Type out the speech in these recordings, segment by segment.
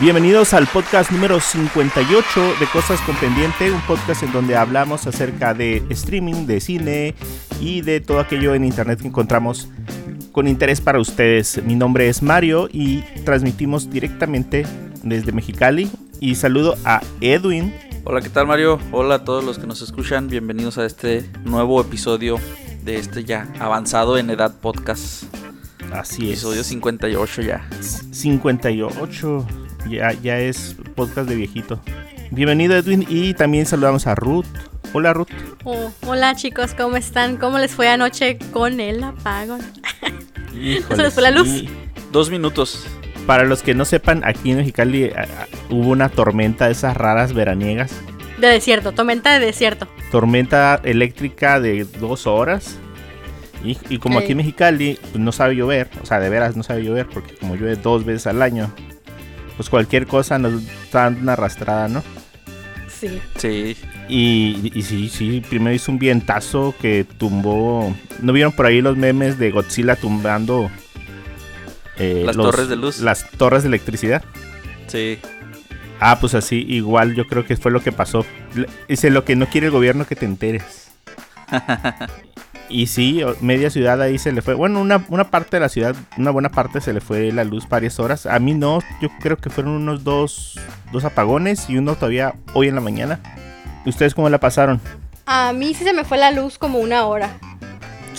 Bienvenidos al podcast número 58 de Cosas con Pendiente, un podcast en donde hablamos acerca de streaming, de cine y de todo aquello en internet que encontramos con interés para ustedes. Mi nombre es Mario y transmitimos directamente desde Mexicali y saludo a Edwin. Hola, ¿qué tal Mario? Hola a todos los que nos escuchan. Bienvenidos a este nuevo episodio de este ya avanzado en edad podcast. Así es. Episodio 58 ya. 58. Ya, ya es podcast de viejito. Bienvenido Edwin y también saludamos a Ruth. Hola Ruth. Oh, hola chicos, ¿cómo están? ¿Cómo les fue anoche con el apagón? ¿Se les fue la luz? Dos minutos. Para los que no sepan, aquí en Mexicali a- a- hubo una tormenta de esas raras veraniegas. De desierto, tormenta de desierto. Tormenta eléctrica de dos horas. Y, y como aquí en. Mexicali pues, no sabe llover, o sea, de veras no sabe llover, porque como llueve dos veces al año, pues cualquier cosa nos dando una arrastrada, ¿no? Sí. Sí. Y, y sí, sí, primero hizo un vientazo que tumbó. ¿No vieron por ahí los memes de Godzilla tumbando eh, Las torres de luz. Las torres de electricidad. Sí. Ah, pues así, igual yo creo que fue lo que pasó. Dice lo que no quiere el gobierno que te enteres. y sí, media ciudad ahí se le fue. Bueno, una, una parte de la ciudad, una buena parte se le fue la luz varias horas. A mí no, yo creo que fueron unos dos, dos apagones y uno todavía hoy en la mañana. ¿Ustedes cómo la pasaron? A mí sí se me fue la luz como una hora.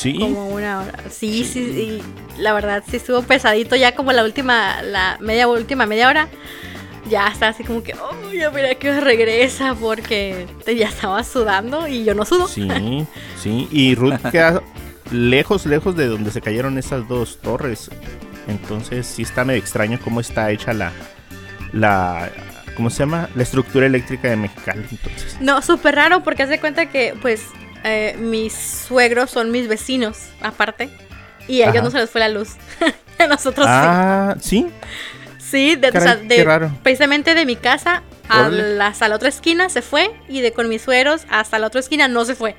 Sí. Como una hora. Sí, sí, sí. La verdad sí estuvo pesadito ya como la última, la media última media hora. Ya está así como que, oh, ya mira que regresa porque te- ya estaba sudando y yo no sudo. Sí, sí. Y Ruth queda lejos, lejos de donde se cayeron esas dos torres. Entonces sí está medio extraño cómo está hecha la, la, ¿cómo se llama? La estructura eléctrica de Mexicali. Entonces, No, súper raro porque haz de cuenta que, pues, eh, mis suegros son mis vecinos, aparte. Y a ellos no se les fue la luz. a nosotros ah, sí. sí. Sí, de, o caray, sea, de- qué raro. precisamente de mi casa a la, hasta la otra esquina se fue. Y de con mis suegros hasta la otra esquina no se fue.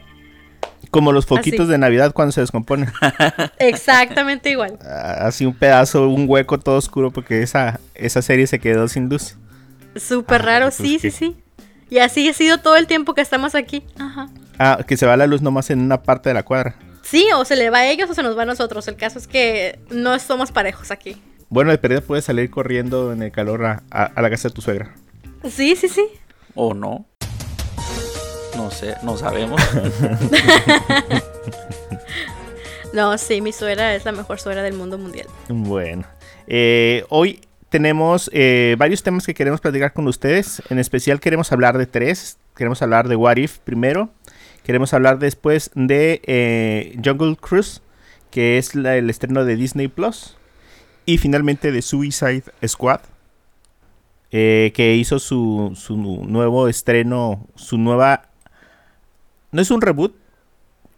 Como los foquitos Así. de Navidad cuando se descomponen. Exactamente igual. Ah, Así un pedazo, un hueco todo oscuro porque esa, esa serie se quedó sin luz. Súper Ah, raro, pues sí, sí, sí. Y así ha sido todo el tiempo que estamos aquí. Ajá. Ah, que se va la luz nomás en una parte de la cuadra. Sí, o se le va a ellos o se nos va a nosotros. El caso es que no somos parejos aquí. Bueno, de pérdida puedes salir corriendo en el calor a, a- a la casa de tu suegra. Sí, sí, sí. ¿O no? No sé, no sabemos. No, sí, mi suegra es la mejor suegra del mundo mundial. Bueno, eh, hoy tenemos eh, varios temas que queremos platicar con ustedes. En especial queremos hablar de tres. Queremos hablar de What If primero. Queremos hablar después de eh, Jungle Cruise, que es el estreno de Disney Plus. Y finalmente de Suicide Squad, eh, que hizo su, su nuevo estreno, su nueva... No es un reboot,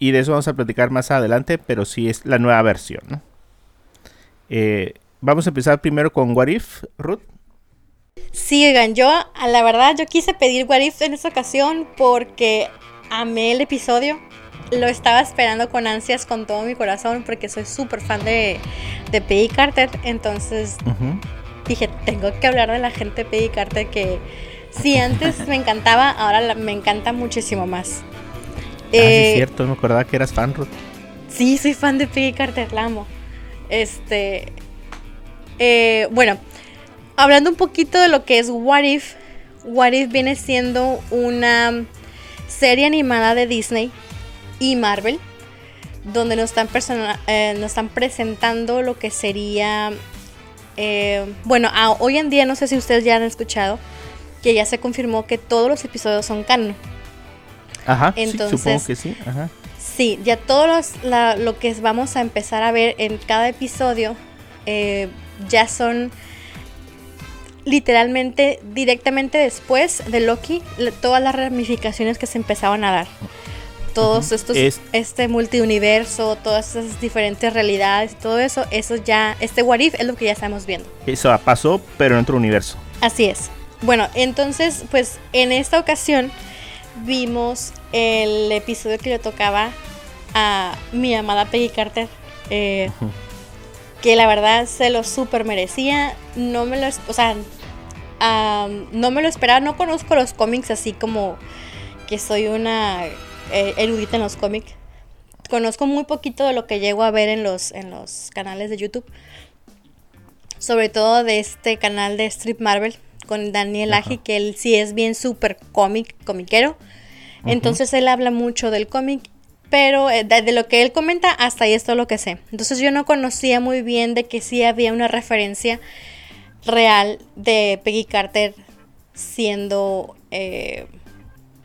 y de eso vamos a platicar más adelante, pero sí es la nueva versión, ¿no? Eh, vamos a empezar primero con What If, Ruth. Sí, oigan, yo, a la verdad, yo quise pedir What If en esta ocasión porque amé el episodio. Lo estaba esperando con ansias, con todo mi corazón, porque soy súper fan de, de Peggy Carter. Entonces dije, tengo que hablar de la gente de Peggy Carter que si antes me encantaba, ahora la- me encanta muchísimo más. ah, sí, Eh, es cierto, me acordaba que eras fan, Ruth. Sí, soy fan de Peggy Carter, la amo. Este. Eh, bueno, hablando un poquito de lo que es What If. What If viene siendo una serie animada de Disney y Marvel. Donde nos están, eh, nos están presentando lo que sería. eh, bueno, hoy en día no sé si ustedes ya han escuchado que ya se confirmó que todos los episodios son canon. Ajá, sí, entonces- supongo que sí. Ajá. Sí, ya todo los- la- lo que vamos a empezar a ver en cada episodio eh, ya son literalmente directamente después de Loki le- todas las ramificaciones que se empezaban a dar. Todos estos, Es- este multiuniverso, todas esas diferentes realidades todo eso, eso ya, este What If es lo que ya estamos viendo. Eso pasó, pero en otro universo. Así es. Bueno, entonces, pues en esta ocasión vimos el episodio que le tocaba a mi amada Peggy Carter. eh, que la verdad se lo super merecía. No me lo, o sea, no me lo esperaba. No conozco los cómics así como que soy una eh, erudita en los cómics. Conozco muy poquito de lo que llego a ver en los, en los canales de YouTube. Sobre todo de este canal de Strip Marvel con Daniel Aji, que él sí es bien súper cómic, comiquero. Entonces él habla mucho del cómic, pero eh, de, lo que él comenta, hasta ahí es todo lo que sé. Entonces yo no conocía muy bien de que sí había una referencia real de Peggy Carter siendo... eh,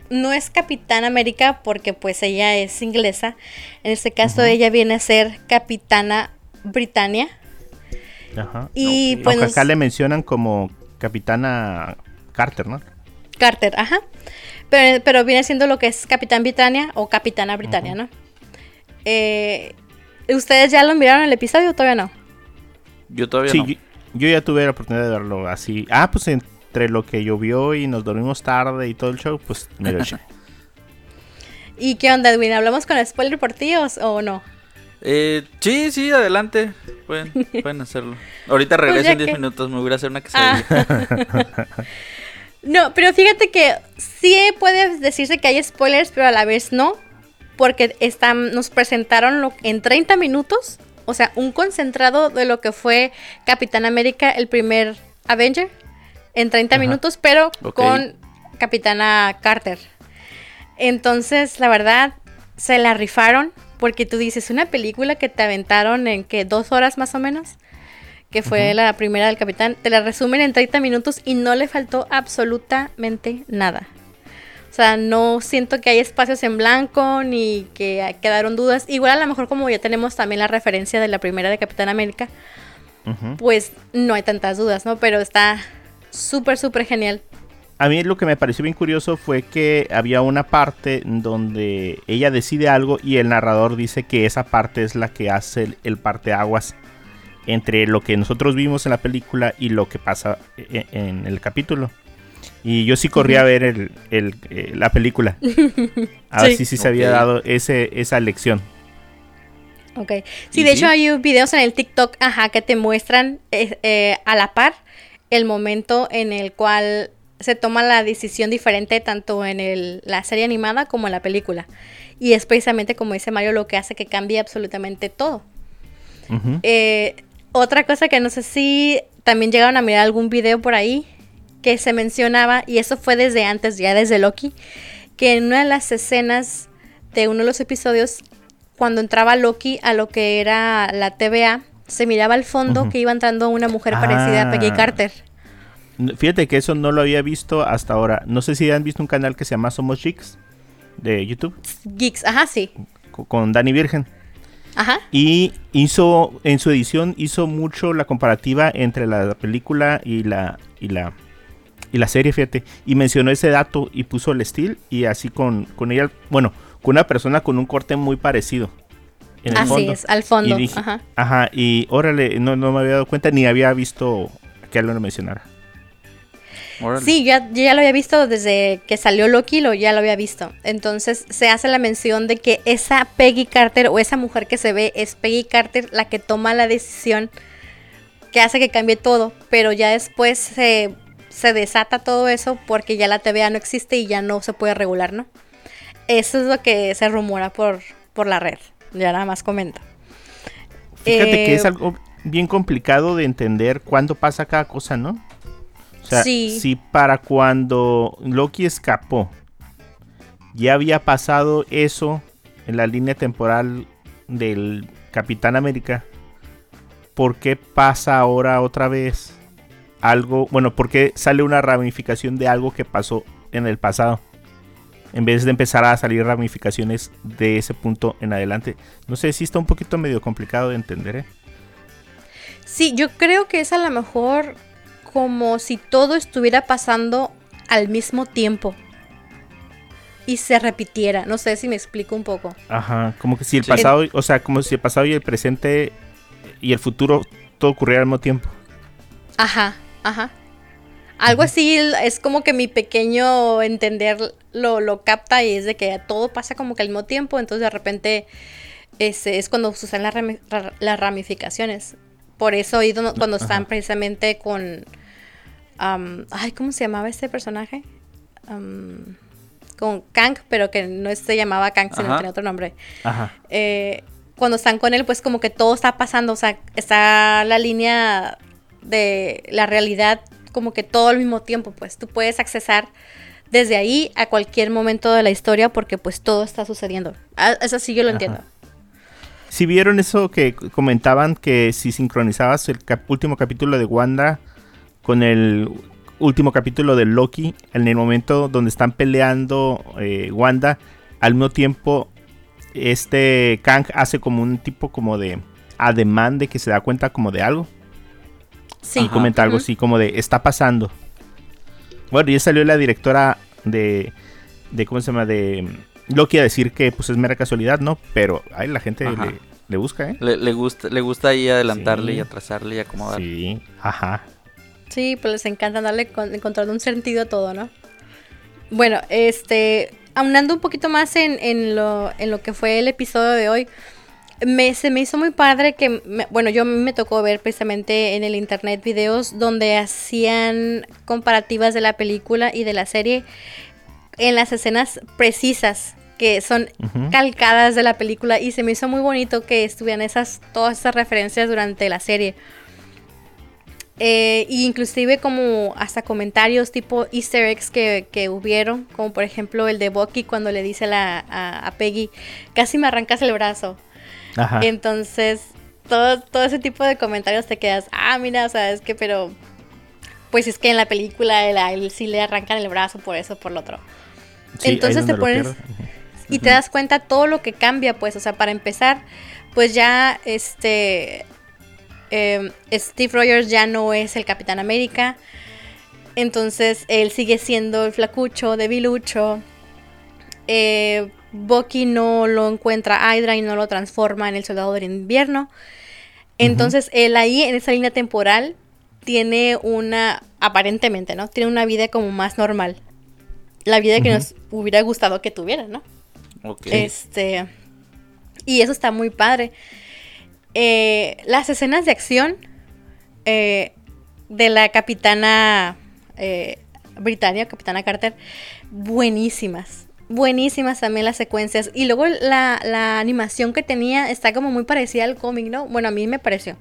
no es Capitán América porque pues ella es inglesa. En este caso ella viene a ser Capitana Britannia. Ajá. Y pues Aunque acá le mencionan como Capitana Carter, ¿no? Carter, ajá. Pero, pero viene siendo lo que es Capitán Britannia o Capitana Britannia, ¿no? Eh, ¿Ustedes ya lo miraron el episodio o todavía no? Yo todavía Sí, no. yo, yo ya tuve la oportunidad de verlo así. Ah, pues entre lo que llovió y nos dormimos tarde y todo el show, pues me lo eché. ¿Y qué onda, Edwin? ¿Hablamos con spoiler por ti o, o no? Eh, sí, sí, adelante. Pueden, pueden hacerlo. Ahorita regreso Pues en 10 que- minutos. Me voy a hacer una quesadilla. Ah. no, pero fíjate que sí puede decirse que hay spoilers, pero a la vez no. Porque están, nos presentaron lo- en 30 minutos, o sea, un concentrado de lo que fue Capitán América, el primer Avenger, en 30 Ajá. minutos, pero con Capitana Carter. Entonces, la verdad, se la rifaron. Porque tú dices, una película que te aventaron en que dos horas más o menos que fue la primera del capitán, te la resumen en 30 minutos y no le faltó absolutamente nada. O sea, no siento que hay espacios en blanco ni que quedaron dudas. Igual a lo mejor como ya tenemos también la referencia de la primera de Capitán América, pues no hay tantas dudas, ¿no? Pero está súper, súper genial. A mí lo que me pareció bien curioso fue que había una parte donde ella decide algo y el narrador dice que esa parte es la que hace el, el parteaguas entre lo que nosotros vimos en la película y lo que pasa e- en, el capítulo. Y yo sí corrí a ver el, el, eh, la película. A ver si sí se había dado ese, esa lección. Ok. Sí, ¿Y de sí? hecho hay videos en el TikTok, ajá, que te muestran eh, eh, a la par el momento en el cual se toma la decisión diferente tanto en el- la serie animada como en la película. Y es precisamente como dice Mario lo que hace que cambie absolutamente todo. Eh, otra cosa que no sé si también llegaron a mirar algún video por ahí que se mencionaba, y eso fue desde antes, ya desde Loki, que en una de las escenas de uno de los episodios, cuando entraba Loki a lo que era la TVA, se miraba al fondo que iba entrando una mujer parecida a Peggy Ah. Carter. Fíjate que eso no lo había visto hasta ahora. No sé si han visto un canal que se llama Somos Chicks de YouTube Geeks, ajá, sí. co- con Dani Virgen. Ajá. Y hizo, en su edición, hizo mucho la comparativa entre la película y la, y la, y la serie, fíjate. Y mencionó ese dato y puso el estilo y así con, con ella, bueno, con una persona con un corte muy parecido. En el Así fondo. es, al fondo. Y dije, ajá. ajá, y órale, no, no me había dado cuenta ni había visto que él lo mencionara. Órale. Sí, ya, yo ya lo había visto desde que salió Loki, lo, ya lo había visto. Entonces se hace la mención de que esa Peggy Carter o esa mujer que se ve es Peggy Carter la que toma la decisión que hace que cambie todo, pero ya después se, se desata todo eso porque ya la TVA no existe y ya no se puede regular, ¿no? Eso es lo que se rumora por, por la red. Ya nada más comento. Fíjate que Eh, es algo bien complicado de entender cuándo pasa cada cosa, ¿no? O sea, Sí. si para cuando Loki escapó ya había pasado eso en la línea temporal del Capitán América, ¿por qué pasa ahora otra vez algo? Bueno, ¿por qué sale una ramificación de algo que pasó en el pasado? En vez de empezar a salir ramificaciones de ese punto en adelante. No sé si está un poquito medio complicado de entender, ¿eh? Sí, yo creo que es a lo mejor como si todo estuviera pasando al mismo tiempo y se repitiera. No sé si me explico un poco. Ajá, como que si el Sí. pasado, o sea, como si el pasado y el presente y el futuro todo ocurriera al mismo tiempo. Ajá, ajá. Algo así es como que mi pequeño entender lo, lo capta y es de que todo pasa como que al mismo tiempo, entonces de repente es, es cuando suceden las, las ramificaciones. Por eso dono- cuando están precisamente con... ay, ¿cómo se llamaba este personaje? Con Kang, pero que no se llamaba Kang, sino Ajá. tenía otro nombre Ajá. eh, cuando están con él, pues como que todo está pasando, o sea, está la línea de la realidad como que todo al mismo tiempo, pues tú puedes accesar desde ahí a cualquier momento de la historia porque pues todo está sucediendo. Ah, Eso sí yo lo Ajá. entiendo. Si vieron eso que comentaban que si sincronizabas el cap- último capítulo de Wanda con el último capítulo de Loki, en el momento donde están peleando eh, Wanda, al mismo tiempo este Kang hace como un tipo como de ademán de que se da cuenta como de algo. Sí. Y comenta algo así como de está pasando. Bueno, ya salió la directora de, de ¿cómo se llama? De mm, Loki a decir que pues es mera casualidad, ¿no? Pero ay, la gente le, le busca, ¿eh? Le, le gusta, le gusta ahí adelantarle Sí. y atrasarle y acomodar. Sí, ajá. Sí, pues les encanta darle con- encontrando un sentido a todo, ¿no? Bueno, este, aunando un poquito más en, en lo, en lo que fue el episodio de hoy, me, se me hizo muy padre que, me- bueno, yo a mí me tocó ver precisamente en el internet videos donde hacían comparativas de la película y de la serie en las escenas precisas que son calcadas de la película y se me hizo muy bonito que estuvieran esas todas esas referencias durante la serie. Eh, y inclusive como hasta comentarios tipo easter eggs que, que hubieron, como por ejemplo el de Bucky cuando le dice la- a, a Peggy, casi me arrancas el brazo. Ajá. Entonces, todo, todo ese tipo de comentarios te quedas, ah, mira, o sea, es que, pero, pues es que en la película él, él sí le arrancan el brazo por eso, por lo otro. Sí, entonces te pones-. Y te das cuenta todo lo que cambia, pues, o sea, para empezar, pues ya, este, eh, Steve Rogers ya no es el Capitán América, entonces él sigue siendo el flacucho, debilucho. Eh, Bucky no lo encuentra a Hydra y no lo transforma en el soldado del invierno. Entonces él ahí, en esa línea temporal, tiene una, aparentemente, ¿no? Tiene una vida como más normal. La vida que nos hubiera gustado que tuviera, ¿no? Ok. Este. Y eso está muy padre. Eh, las escenas de acción eh, de la capitana eh, Britannia, capitana Carter, buenísimas. Buenísimas también las secuencias. Y luego la, la animación que tenía está como muy parecida al cómic, ¿no? Bueno, a mí me pareció.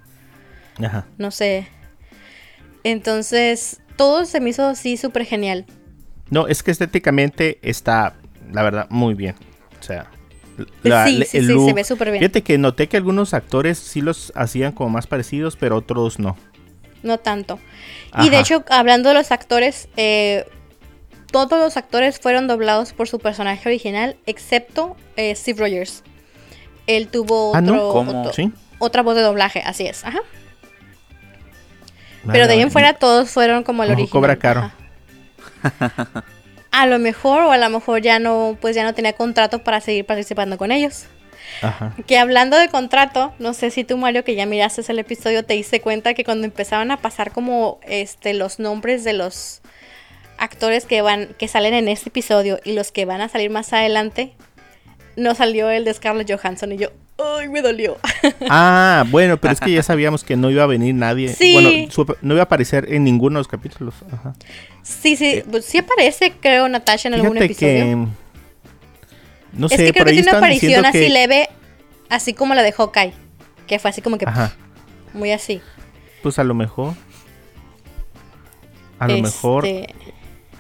Ajá. No sé. Entonces, todo se me hizo así súper genial. No, es que estéticamente está, la verdad, muy bien. O sea, la- sí, sí, sí, se ve súper bien. Fíjate que noté que algunos actores sí los hacían como más parecidos, pero otros no. No tanto. Y de hecho, hablando de los actores, eh, todos los actores fueron doblados por su personaje original, excepto eh, Steve Rogers. Él tuvo Ah, ¿no? otro- otra voz de doblaje, así es. Ajá. Pero de ahí en fuera todos fueron como el original. cobra caro. Ajá. A lo mejor o a lo mejor ya no, pues ya no tenía contrato para seguir participando con ellos. Ajá. Que hablando de contrato, no sé si tú Mario que ya miraste el episodio te diste cuenta que cuando empezaban a pasar como este los nombres de los actores que van que salen en este episodio y los que van a salir más adelante no salió el de Scarlett Johansson y yo ay me dolió Ah, bueno, pero es que ya sabíamos que no iba a venir nadie. Sí. Bueno, su- no iba a aparecer en ninguno de los capítulos. Ajá. sí sí pues, sí aparece creo Natasha en algún episodio que. No es sé, que creo que tiene una aparición así que. leve así como la de Hawkeye que fue así como que Ajá. muy así Pues a lo mejor. A lo mejor.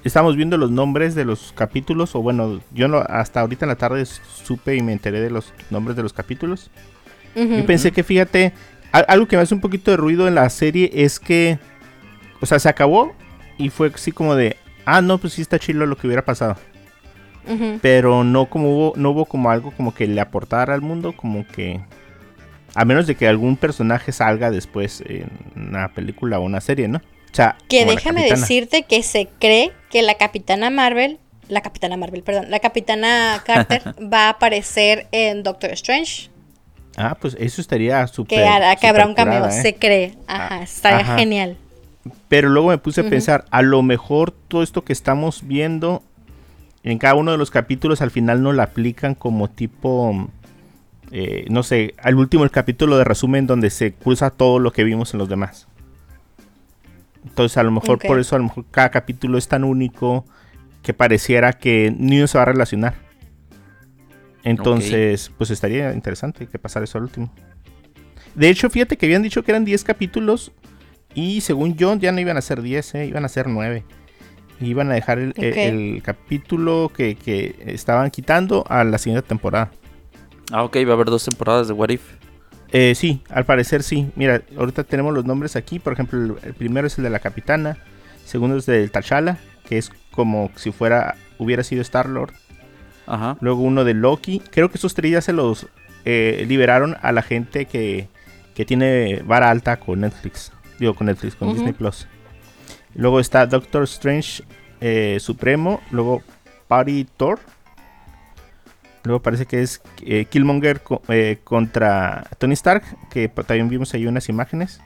Estamos viendo los nombres de los capítulos. O bueno, yo no, hasta ahorita en la tarde supe y me enteré de los nombres de los capítulos. Y pensé que, fíjate, al- algo que me hace un poquito de ruido en la serie es que, o sea, se acabó y fue así como de, ah, no, pues sí está chido lo que hubiera pasado. Pero no como hubo, no hubo como algo como que le aportara al mundo, como que, a menos de que algún personaje salga después en una película o una serie, ¿no? O sea, Que déjame decirte que se cree que la capitana Marvel, la capitana Marvel, perdón, la capitana Carter va a aparecer en Doctor Strange. Ah, pues eso estaría súper. Que, hará, que habrá un curada, ¿eh? se cree. Ajá, Ah, estaría ajá. genial. Pero luego me puse a pensar, a lo mejor todo esto que estamos viendo en cada uno de los capítulos al final no lo aplican como tipo, eh, no sé, al último el capítulo de resumen donde se cruza todo lo que vimos en los demás. Entonces a lo mejor por eso a lo mejor cada capítulo es tan único que pareciera que ni uno se va a relacionar. Entonces, pues estaría interesante que pasara eso al último. De hecho, fíjate que habían dicho que eran 10 capítulos y según yo ya no iban a ser 10, eh, iban a ser 9. Iban a dejar el, el- Ok. el capítulo que, que estaban quitando a la siguiente temporada. Ah, ok, va a haber dos temporadas de What If. Eh, sí, al parecer sí. Mira, ahorita tenemos los nombres aquí. Por ejemplo, el, primero es el de la capitana. El segundo es del T'Challa, que es como si fuera hubiera sido Star Lord. Ajá. Luego uno de Loki. Creo que esos tres ya se los eh, liberaron a la gente que, que tiene vara alta con Netflix. Digo, con Netflix, con. Disney Plus. Luego está Doctor Strange eh, Supremo. Luego Party Thor. Luego parece que es eh, Killmonger co- eh, contra Tony Stark. Que también vimos ahí unas imágenes.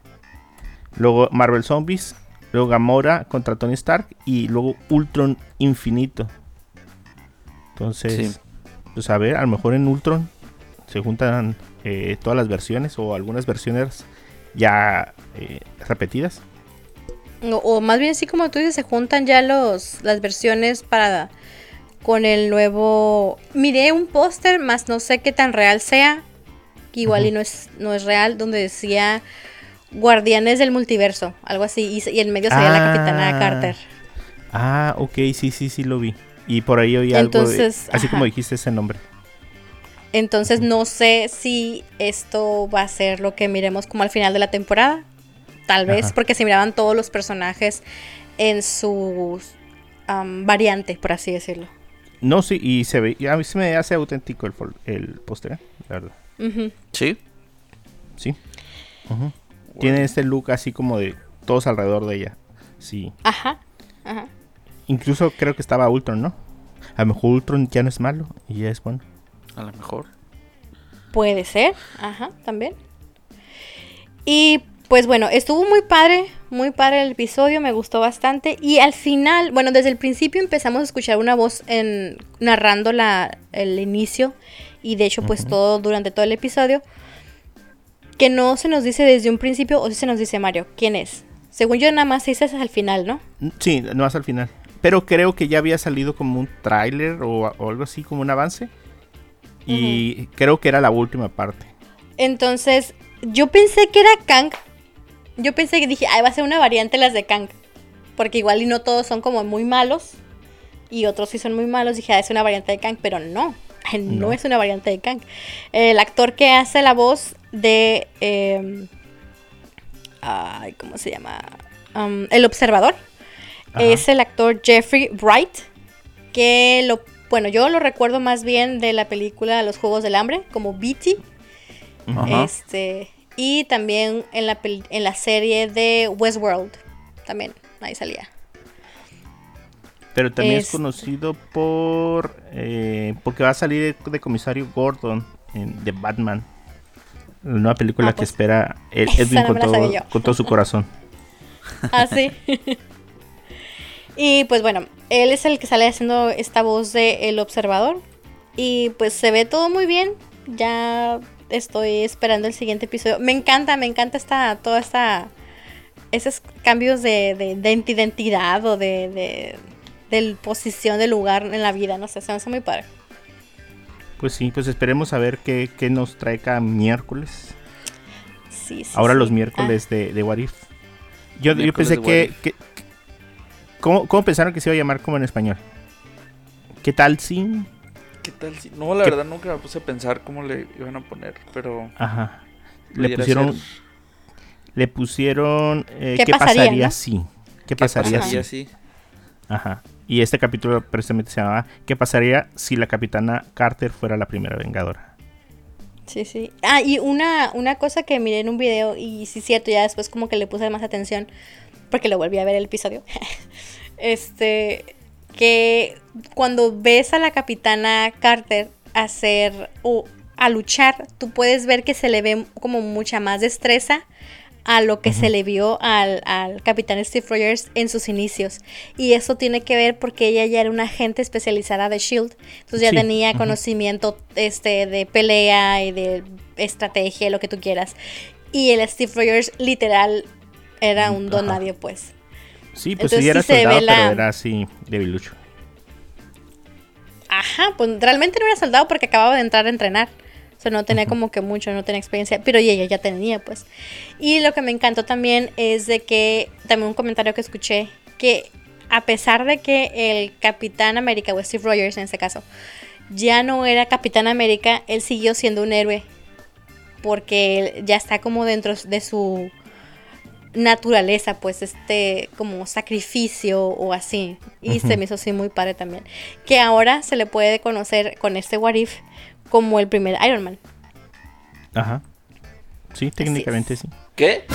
Luego Marvel Zombies. Luego Gamora contra Tony Stark. Y luego Ultron Infinito. Entonces, Sí. pues a ver, a lo mejor en Ultron se juntan eh, todas las versiones o algunas versiones ya eh, repetidas. O, o más bien así como tú dices, se juntan ya los las versiones para con el nuevo. Miré un póster, más no sé qué tan real sea. que Igual y no es, no es real, donde decía Guardianes del Multiverso, algo así. Y, y en medio salía la Ah. Capitana Carter. Ah, ok, sí, sí, sí lo vi. Y por ahí oí algo de- así como dijiste ese nombre. Entonces no sé si esto va a ser lo que miremos como al final de la temporada. Tal vez, Ajá. porque se miraban todos los personajes en su am, variante, por así decirlo. No, sí, y se ve, y a mí se me hace auténtico el, fol- el póster, ¿eh? la verdad. Sí. Sí. Ujú. Tiene este look así como de todos alrededor de ella. Sí. Ajá, ajá. Incluso creo que estaba Ultron, ¿no? A lo mejor Ultron ya no es malo y ya es bueno. A lo mejor. Puede ser, ajá, también. Y pues bueno, estuvo muy padre, muy padre el episodio, me gustó bastante. Y al final, bueno, desde el principio empezamos a escuchar una voz en, narrando la, el inicio. Y de hecho, pues todo durante todo el episodio. Que no se nos dice desde un principio, o sí se nos dice Mario, ¿quién es? Según yo, nada más se dice al final, ¿no? Sí, no más al final. Pero creo que ya había salido como un tráiler o, o algo así, como un avance. Y creo que era la última parte. Entonces, yo pensé que era Kang. Yo pensé que dije, ay, va a ser una variante las de Kang. Porque igual y no todos son como muy malos. Y otros sí son muy malos. Dije, ah, es una variante de Kang. Pero no, no, No. es una variante de Kang. El actor que hace la voz de... eh, ay, ¿cómo se llama? Um, el observador. Ajá. Es el actor Jeffrey Wright. Que lo... Bueno, yo lo recuerdo más bien de la película Los Juegos del Hambre, como Beatty. Ajá. Este, y también en la, en la serie de Westworld. También, ahí salía. Pero también es, Es- conocido por. eh, porque va a salir de, de comisario Gordon en The Batman. La nueva película Ah, que pues, espera esa Edwin no con, todo, con todo su corazón. Ah, sí. y pues bueno, él es el que sale haciendo esta voz de El Observador. Y pues se ve todo muy bien. Ya estoy esperando el siguiente episodio. Me encanta, me encanta esta, toda esta. Esos cambios de, de- de identidad o de, de, de posición de lugar en la vida. No sé, se me hace muy padre. Pues sí, pues esperemos a ver qué, qué nos trae cada miércoles. Sí, sí, Ahora sí. los miércoles de, de What If. Yo, yo pensé que- ¿cómo, cómo pensaron que se iba a llamar como en español? ¿Qué tal si? ¿Qué tal si.? No, la ¿Qué- verdad nunca me puse a pensar cómo le iban a poner, pero. Ajá. Le pusieron. ser- Le pusieron. eh, ¿Qué ¿Qué, pasaría, pasaría, no? si? ¿Qué ¿Qué pasaría, pasaría si? si? Ajá. Y este capítulo precisamente se llamaba ¿Qué pasaría si la capitana Carter fuera la primera vengadora? Sí, sí. Ah, y una, una cosa que miré en un video, y sí es cierto, ya después como que le puse más atención, porque lo volví a ver el episodio. este, que cuando ves a la capitana Carter hacer o a luchar, tú puedes ver que se le ve como mucha más destreza a lo que se le vio al, al capitán Steve Rogers en sus inicios. Y eso tiene que ver porque ella ya era una agente especializada de Shield. Entonces ya Sí, tenía conocimiento este, de pelea y de estrategia, lo que tú quieras. Y el Steve Rogers literal era un don nadie, pues. Sí, pues Entonces sí era sí soldado, pero era así debilucho. Ajá, pues realmente no era soldado porque acababa de entrar a entrenar. O sea, no tenía como que mucho, no tenía experiencia, pero ella ya tenía, pues. Y lo que me encantó también es de que, también un comentario que escuché, que a pesar de que el Capitán América, o Steve Rogers en este caso, ya no era Capitán América, él siguió siendo un héroe. Porque él ya está como dentro de su naturaleza, pues este como sacrificio o así. Y se me hizo así muy padre también. Que ahora se le puede conocer con este What If como el primer Iron Man. Ajá. Sí, técnicamente sí. ¿Qué?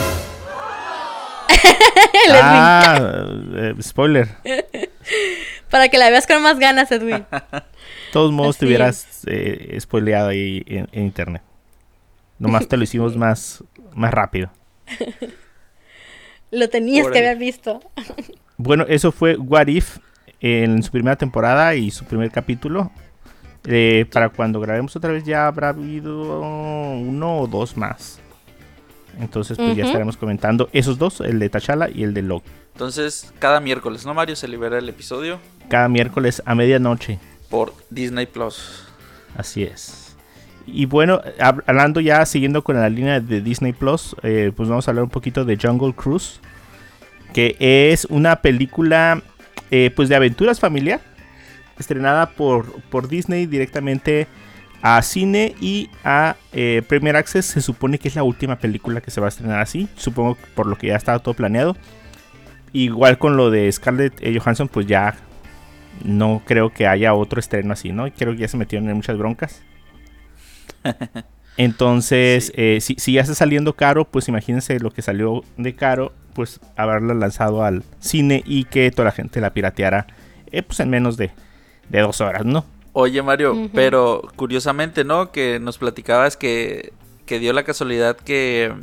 Ah, eh, spoiler. De Para que la veas con más ganas, Edwin. todos modos Así te hubieras eh, spoileado ahí en, en internet. Nomás te lo hicimos más, más rápido. Lo tenías que haber visto. Bueno, eso fue What If en su primera temporada y su primer capítulo. Eh, para cuando grabemos otra vez ya habrá habido uno o dos más. Entonces pues ya estaremos comentando esos dos, el de T'Challa y el de Loki. Entonces, cada miércoles, ¿no, Mario? Se libera el episodio Cada miércoles a medianoche. por Disney Plus. Así es. Y bueno, hab- hablando ya, siguiendo con la línea de Disney Plus, eh, pues vamos a hablar un poquito de Jungle Cruise, que es una película eh, pues de aventuras familiar, estrenada por, por Disney directamente a cine y a eh, Premier Access. Se supone que es la última película que se va a estrenar así, supongo por lo que ya estaba todo planeado. Igual con lo de Scarlett Johansson, pues ya no creo que haya otro estreno así, ¿no? Creo que ya se metieron en muchas broncas. Entonces, Sí. eh, si, si ya está saliendo caro, pues imagínense lo que salió de caro, pues haberla lanzado al cine y que toda la gente la pirateara, eh, pues en menos de, de dos horas, ¿no? Oye, Mario, pero curiosamente, ¿no? Que nos platicabas que, que dio la casualidad que,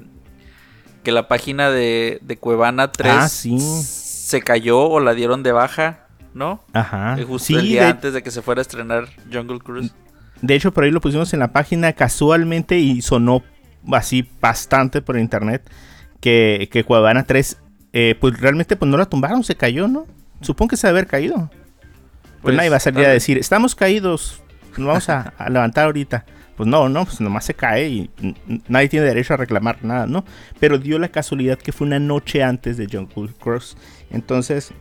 que la página de, de Cuevana 3 Ah, sí. se cayó o la dieron de baja, ¿no? Ajá. Eh, Justo Sí, el día de, antes de que se fuera a estrenar Jungle Cruise. De hecho, por ahí lo pusimos en la página casualmente y sonó así bastante por internet que, que Cuevana 3, eh, pues realmente pues no la tumbaron, se cayó, ¿no? Supongo que se debe haber caído. Pues, Pues, nadie va a salir a decir, estamos caídos, nos vamos a, a levantar ahorita. Pues no, no, pues nomás se cae y nadie tiene derecho a reclamar nada, ¿no? Pero dio la casualidad que fue una noche antes de Jungle Cruise. Entonces,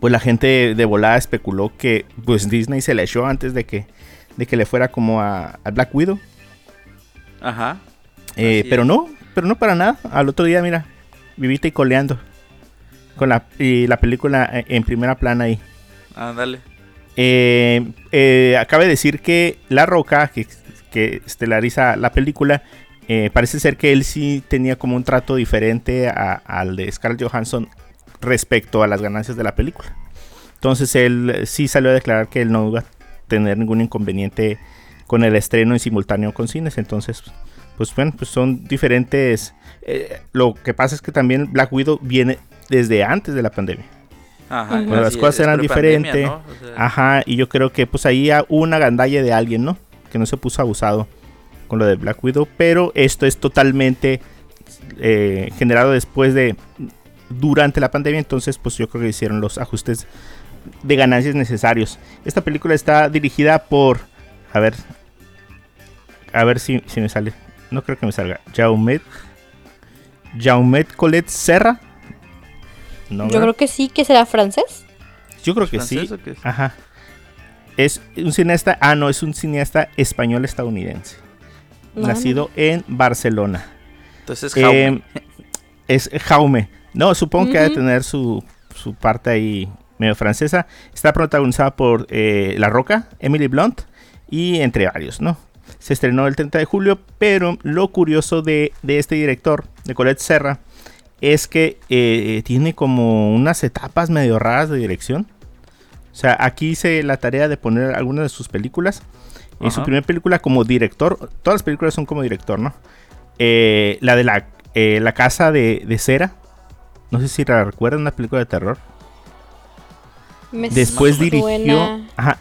pues la gente de volada especuló que pues Disney se le echó antes de que, de que le fuera como a, a Black Widow. Ajá. Eh, pero es. no, pero no para nada. Al otro día, mira, vivita y coleando. Con la, y la película en primera plana ahí. Ándale. Eh, eh, acaba de decir que La Roca, que, que estelariza la película, eh, parece ser que él sí tenía como un trato diferente a- al de Scarlett Johansson respecto a las ganancias de la película. Entonces él sí salió a declarar que él no tener ningún inconveniente con el estreno en simultáneo con cines. Entonces, pues bueno, pues son diferentes. eh, lo que pasa es que también Black Widow viene desde antes de la pandemia. Ajá. Bueno, las cosas es, eran diferentes. ¿no? O sea, Ajá, y yo creo que pues ahí hubo una gandalla de alguien, ¿no? Que no se puso abusado con lo de Black Widow, pero esto es totalmente eh, generado después de, durante la pandemia, entonces pues yo creo que hicieron los ajustes de ganancias necesarios. Esta película está dirigida por, a ver, a ver si, si me sale, no creo que me salga, Jaumet, Jaumet Colette Serra. No, Yo ¿verdad? creo que sí, que será francés. yo creo que sí. ¿francés o qué es? Ajá. Es un cineasta, ah, no, es un cineasta español estadounidense. No, nacido en Barcelona. Entonces, Jaume. Eh, es Jaume. No, supongo que ha de tener su, su parte ahí medio francesa. Está protagonizada por eh, La Roca, Emily Blunt y entre varios, ¿no? Se estrenó el 30 de julio, pero lo curioso de, de este director, de Colette Serra, es que eh, tiene como unas etapas medio raras de dirección. O sea, aquí hice la tarea de poner algunas de sus películas. En su primera película como director, todas las películas son como director, ¿no? Eh, la de la La Casa de, de Cera. No sé si la recuerdan, una película de terror. Me Después dirigió, ajá,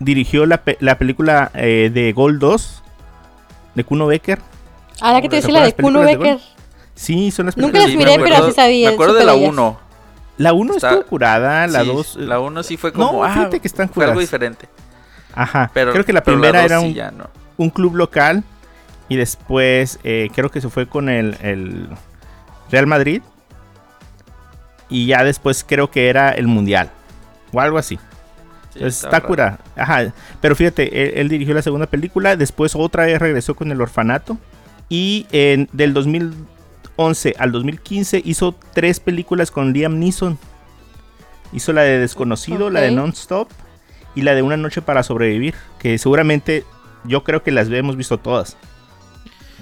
dirigió la, pe- la película eh, de Gold 2 de Kuno Becker. Ah, la que te ¿Te decía la de Kuno Becker. Sí, son las Nunca películas. las Sí, miré, me pero acuerdo- sí sabía- Me acuerdo de la de ellas. 1. La 1 Está- estuvo curada, la Sí, 2 La 1 sí fue No, como. ah, fíjate que están Fue algo curadas. diferente. Ajá. Pero, creo que la primera era sí un, ya no. un club local y después eh, creo que se fue con el, el Real Madrid y ya después creo que era el Mundial o algo así. Sí, Entonces está raro. cura. Ajá. Pero fíjate, él, él dirigió la segunda película, después otra vez regresó con El Orfanato y en, del 2011 al 2015 hizo tres películas con Liam Neeson. Hizo la de Desconocido, la de. Non-Stop y la de Una Noche para Sobrevivir, que seguramente yo creo que las hemos visto todas.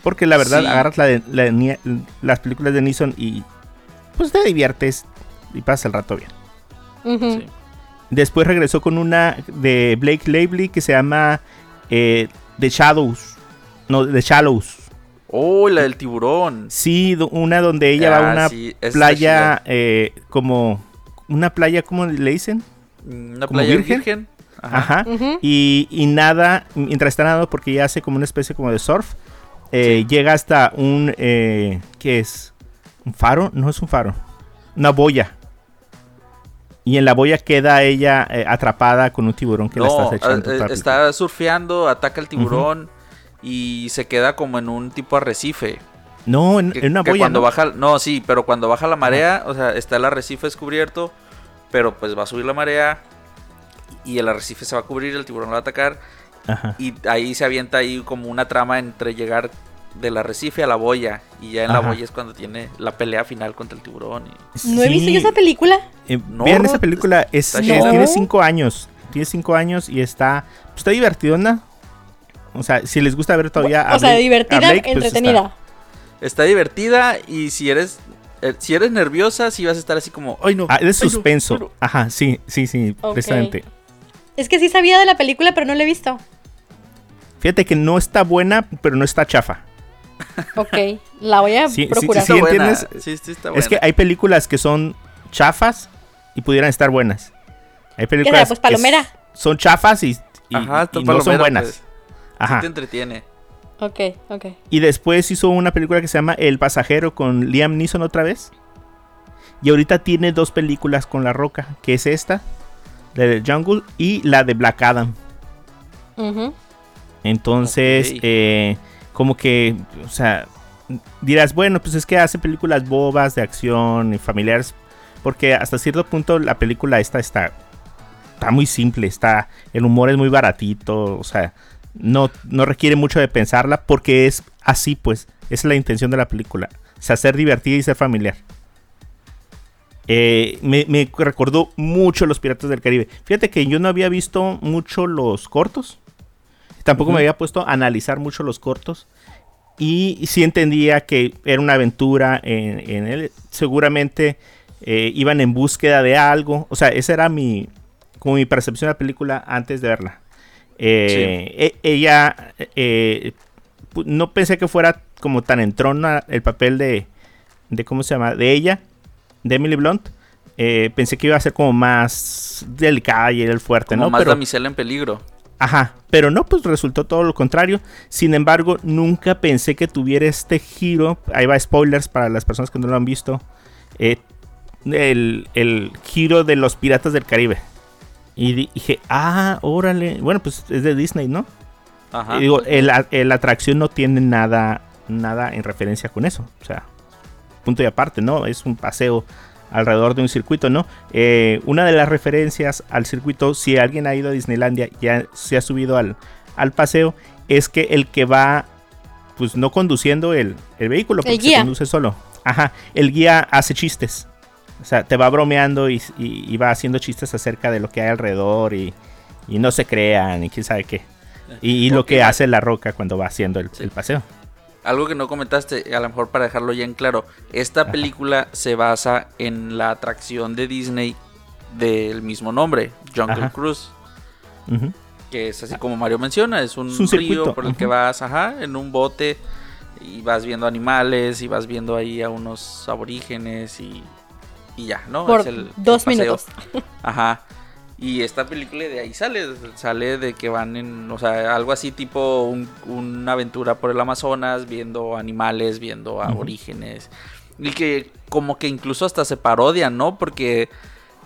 Porque la verdad, Sí. agarras la de, la de Nie- las películas de Neeson y pues te diviertes y pasas el rato bien. Sí. Después regresó con una de Blake Lively que se llama eh, The Shadows. No, The Shallows. Oh, la del tiburón. Sí, una donde ella va a Ah, una sí, playa eh, como... Una playa, ¿cómo le dicen? Una ¿Como playa virgen? virgen. Ajá. Y, y nada, mientras está nadando, porque ella hace como una especie como de surf, eh, llega hasta un... Eh, ¿Qué es? ¿Un faro? No es un faro. Una boya. Y en la boya queda ella eh, atrapada con un tiburón que la No, está echando. eh, la está surfeando, ataca al tiburón y se queda como en un tipo arrecife. No, en, Que, en una que boya. cuando ¿no? baja, no, sí, pero cuando baja la marea, o sea, está el arrecife descubierto, pero pues va a subir la marea y el arrecife se va a cubrir, el tiburón lo va a atacar Ajá. y ahí se avienta ahí como una trama entre llegar del arrecife a la boya y ya en la boya es cuando tiene la pelea final contra el tiburón. y- No he visto yo esa película. Eh, No, vean esa película, es, tiene cinco años. Tiene cinco años y está, pues, está divertidona. O sea, si les gusta ver todavía a o sea, divertida, Blake, pues, entretenida. está. Está divertida y si eres eh, si eres nerviosa, si vas a estar así como, ay no. Ah, es de ay, no, suspenso. ay, no". Ajá, sí, sí, sí, Ok. precisamente. Es que sí sabía de la película, pero no la he visto. Fíjate que no está buena, pero no está chafa. Ok, la voy a Sí, sí, procurar. sí, buena. Sí, sí, está Es que buena. hay películas que son chafas y pudieran estar buenas. Hay ¿Qué películas será? Pues palomera. son chafas y, y- Ajá, y está no son buenas. pues. Sí Ajá. te entretiene. Ok, ok. Y después hizo una película que se llama El pasajero con Liam Neeson otra vez. Y ahorita tiene dos películas con La Roca, que es esta, la de Jungle y la de Black Adam. Ujú. Entonces, eh, como que, o sea, dirás, bueno, pues es que hace películas bobas de acción y familiares, porque hasta cierto punto la película esta está, está muy simple, está, el humor es muy baratito, o sea, no, no requiere mucho de pensarla, porque es así, pues, esa es la intención de la película, o sea, ser divertida y ser familiar. Eh, me, me recordó mucho los Piratas del Caribe. Fíjate que yo no había visto mucho los cortos. Tampoco me había puesto a analizar mucho los cortos. Y sí entendía que era una aventura en, en él. Seguramente eh, iban en búsqueda de algo. O sea, esa era mi, como mi percepción de la película antes de verla. Eh, e- ella, eh, no pensé que fuera como tan entrona el papel de, de ¿cómo se llama? De ella, de Emily Blunt. Eh, pensé que iba a ser como más delicada y era el fuerte, Como ¿no? más Pero, damisela en peligro. Ajá, pero no, pues resultó todo lo contrario. Sin embargo, nunca pensé que tuviera este giro. Ahí va spoilers para las personas que no lo han visto. eh, el, el giro de los piratas del Caribe. Y di- dije, ah, órale. Bueno, pues es de Disney, ¿no? Ajá. Y digo, el, a- el atracción no tiene nada, nada en referencia con eso. O sea, punto y aparte, ¿no? Es un paseo alrededor de un circuito, ¿no? Eh, una de las referencias al circuito, si alguien ha ido a Disneylandia y ya se ha subido al, al paseo, es que el que va, pues no conduciendo el, el vehículo, porque se guía. conduce solo. Ajá, el guía hace chistes. O sea, te va bromeando y, y- y va haciendo chistes acerca de lo que hay alrededor y, y no se crean y quién sabe qué. Y, y lo que hace la roca cuando va haciendo el, Sí. el paseo. Algo que no comentaste, a lo mejor para dejarlo ya en claro, esta película se basa en la atracción de Disney del mismo nombre, Jungle Ajá. Cruise, que es así como Mario menciona, es un, Es un río circuito, por el que vas, ajá, en un bote y vas viendo animales y vas viendo ahí a unos aborígenes y, y ya, ¿no? Por Es el- dos paseo. minutos. Ajá. Y esta película de ahí sale, sale de que van en, o sea, algo así tipo un- una aventura por el Amazonas, viendo animales, viendo aborígenes. Y que como que incluso hasta se parodian, ¿no? Porque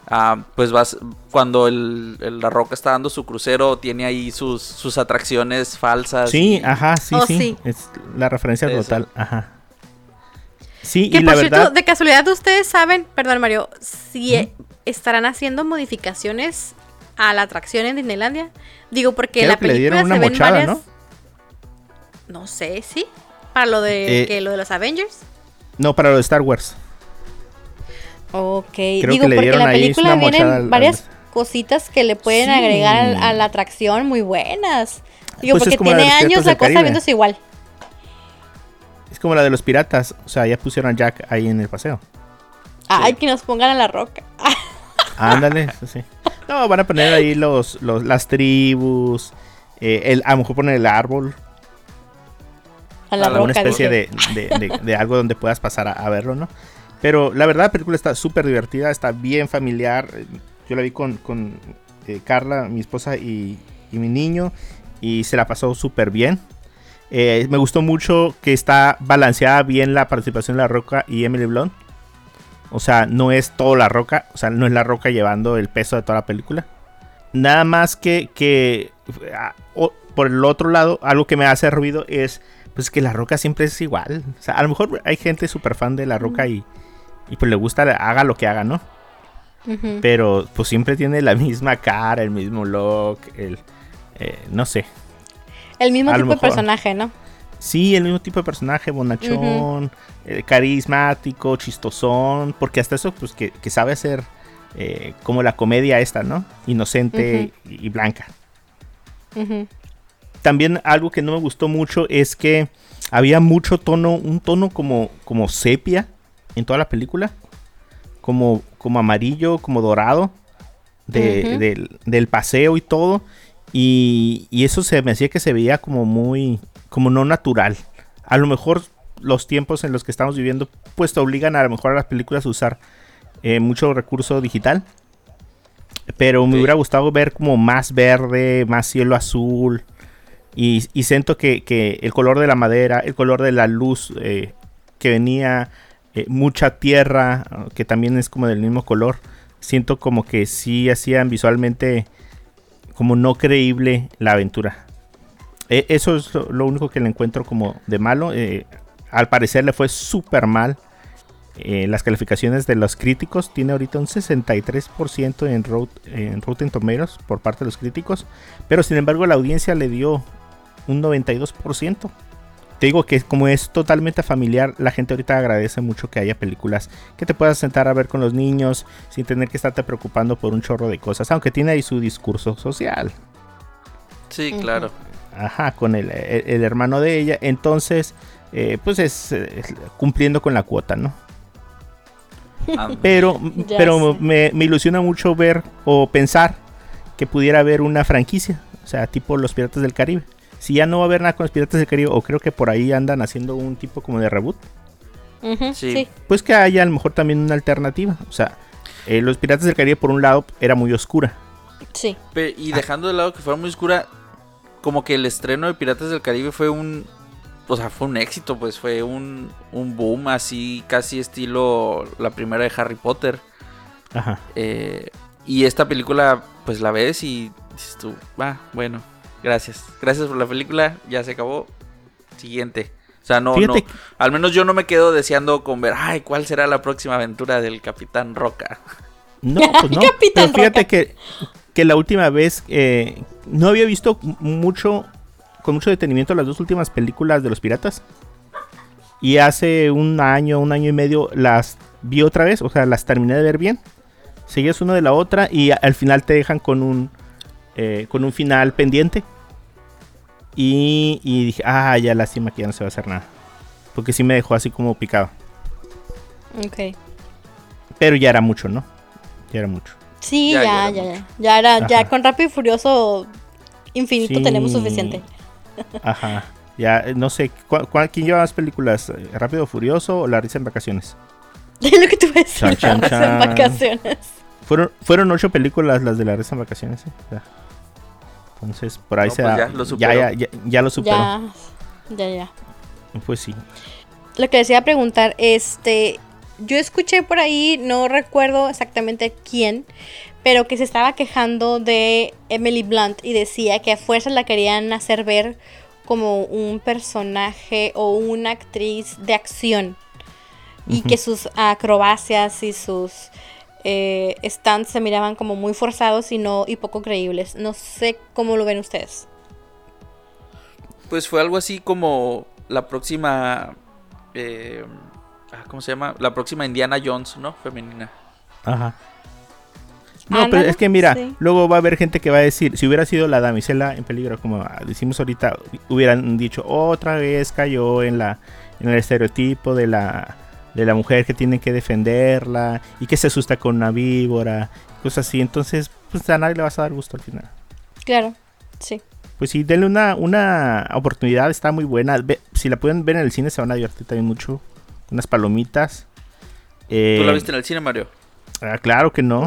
ah, pues vas, cuando el, el- la roca está dando su crucero, tiene ahí sus, sus atracciones falsas. Sí, y- ajá, sí, Oh, sí, sí. Es la referencia Eso. total. Ajá. Sí, Que y por la cierto, verdad. de casualidad ustedes saben, perdón Mario, si eh, estarán haciendo modificaciones a la atracción en Disneylandia. Digo, porque Creo la le película dieron una se ven mochada, varias. ¿no? ¿no? sé, sí. Para lo de Eh, que lo de los Avengers. No, para lo de Star Wars. Ok, digo, porque en la película vienen al- varias al- cositas que le pueden Sí. agregar a la atracción muy buenas. Digo, Pues es porque tiene años la cosa Caribe. viéndose igual. Es como la de los piratas. O sea, ya pusieron a Jack ahí en el paseo. Ay, que nos pongan a la roca. Ándale, sí. No, van a poner ahí los, los las tribus. eh, el, a lo mejor poner el árbol. A la alguna roca, especie de, de- de- de algo donde puedas pasar a, a verlo, ¿no? Pero la verdad, la película está súper divertida, está bien familiar. Yo la vi con, con eh, Carla, mi esposa y, y mi niño, y se la pasó súper bien. Eh, me gustó mucho que está balanceada bien la participación de La Roca y Emily Blunt. O sea, no es todo La Roca, o sea, no es La Roca llevando el peso de toda la película. Nada más que, que ah, o- por el otro lado, algo que me hace ruido es pues que La Roca siempre es igual. O sea, a lo mejor hay gente súper fan de La Roca y, y pues le gusta, haga lo que haga, ¿no? Pero pues siempre tiene la misma cara, el mismo look, el... eh, no sé. El mismo tipo de personaje, ¿no? Sí, el mismo tipo de personaje, bonachón, eh, carismático, chistosón, porque hasta eso, pues que, que sabe hacer eh, como la comedia esta, ¿no? Inocente y, y blanca. También algo que no me gustó mucho es que había mucho tono, un tono como, como sepia en toda la película, como, como amarillo, como dorado, de- del, del paseo y todo. Y, y eso se me hacía que se veía como muy, como no natural. A lo mejor los tiempos en los que estamos viviendo, pues te obligan a lo mejor a las películas a usar eh, mucho recurso digital. Pero me hubiera gustado ver como más verde, más cielo azul. Y, y siento que, que el color de la madera, el color de la luz eh, que venía, eh, mucha tierra, que también es como del mismo color. Siento como que sí hacían visualmente como no creíble la aventura. E- eso es lo, único que le encuentro como de malo. eh, al parecer le fue súper mal. eh, las calificaciones de los críticos tiene ahorita un 63% en, Rot- en Rotten Tomatoes por parte de los críticos. Pero sin embargo la audiencia le dio un 92%. Te digo que como es totalmente familiar, la gente ahorita agradece mucho que haya películas que te puedas sentar a ver con los niños sin tener que estarte preocupando por un chorro de cosas, aunque tiene ahí su discurso social. Sí, claro. Ajá, con el, el- el hermano de ella. Entonces, eh, pues es, eh, es cumpliendo con la cuota, ¿no? Pero, Ya pero me, me ilusiona mucho ver o pensar que pudiera haber una franquicia, o sea, tipo Los Piratas del Caribe. Si ya no va a haber nada con Los Piratas del Caribe, o creo que por ahí andan haciendo un tipo como de reboot, sí. pues que haya a lo mejor también una alternativa. O sea, eh, Los Piratas del Caribe por un lado era muy oscura. Sí. Pe- y dejando de lado que fuera muy oscura, como que el estreno de Piratas del Caribe fue un. O sea, fue un éxito, pues fue un, un boom así, casi estilo la primera de Harry Potter. Ajá. Eh, y esta película, pues la ves y dices tú, va, bueno, gracias. Gracias por la película, ya se acabó. Siguiente. O sea, no, Fíjate no. Al menos yo no me quedo deseando con ver, ay, ¿cuál será la próxima aventura del Capitán Roca? No, pues no. Capitán Pero fíjate Roca. que, que la última vez eh, no había visto mucho, con mucho detenimiento las dos últimas películas de los piratas. Y hace un año, un año y medio las vi otra vez, o sea, las terminé de ver bien. Seguías una de la otra y a- al final te dejan con un, eh, con un final pendiente. Y, y dije, ah, ya lástima que ya no se va a hacer nada. Porque sí me dejó así como picado. Ok. Pero ya era mucho, ¿no? Ya era mucho. Sí, Ya, ya, ya ya, era ya. Ya, era, ya Ajá. con Rápido y Furioso Infinito Sí. tenemos suficiente. Ajá. Ya, eh, no sé, ¿cuál, cuál- quién lleva más películas? Eh, ¿Rápido o Furioso o La Risa en Vacaciones? Es lo que tú ves Chan, chan, en chan. vacaciones. Fueron, fueron ocho películas las de La Risa en Vacaciones, ¿eh? Entonces, por ahí No, se pues da- ya lo ya, superó. ya, ya, ya lo superó. Ya, ya, ya. Pues sí. Lo que les iba a preguntar, este, yo escuché por ahí, no recuerdo exactamente quién, pero que se estaba quejando de Emily Blunt y decía que a fuerza la querían hacer ver como un personaje o una actriz de acción y que sus acrobacias y sus eh, stunts se miraban como muy forzados y no y poco creíbles. No sé cómo lo ven ustedes. Pues fue algo así como la próxima. eh, ah, ¿Cómo se llama? La próxima Indiana Jones, ¿no? Femenina. Ajá. No, Ándale, pero es que mira, sí. luego va a haber gente que va a decir, si hubiera sido la damisela en peligro, como decimos ahorita, hubieran dicho, otra vez cayó en la en el estereotipo de la de la mujer que tiene que defenderla y que se asusta con una víbora, cosas así. Entonces, pues a nadie le vas a dar gusto al final. Claro, sí. Pues sí, denle una, una oportunidad, está muy buena. Ve- si la pueden ver en el cine, se van a divertir también mucho. Unas palomitas. Eh, ¿Tú la viste en el cine, Mario? ah, claro que no.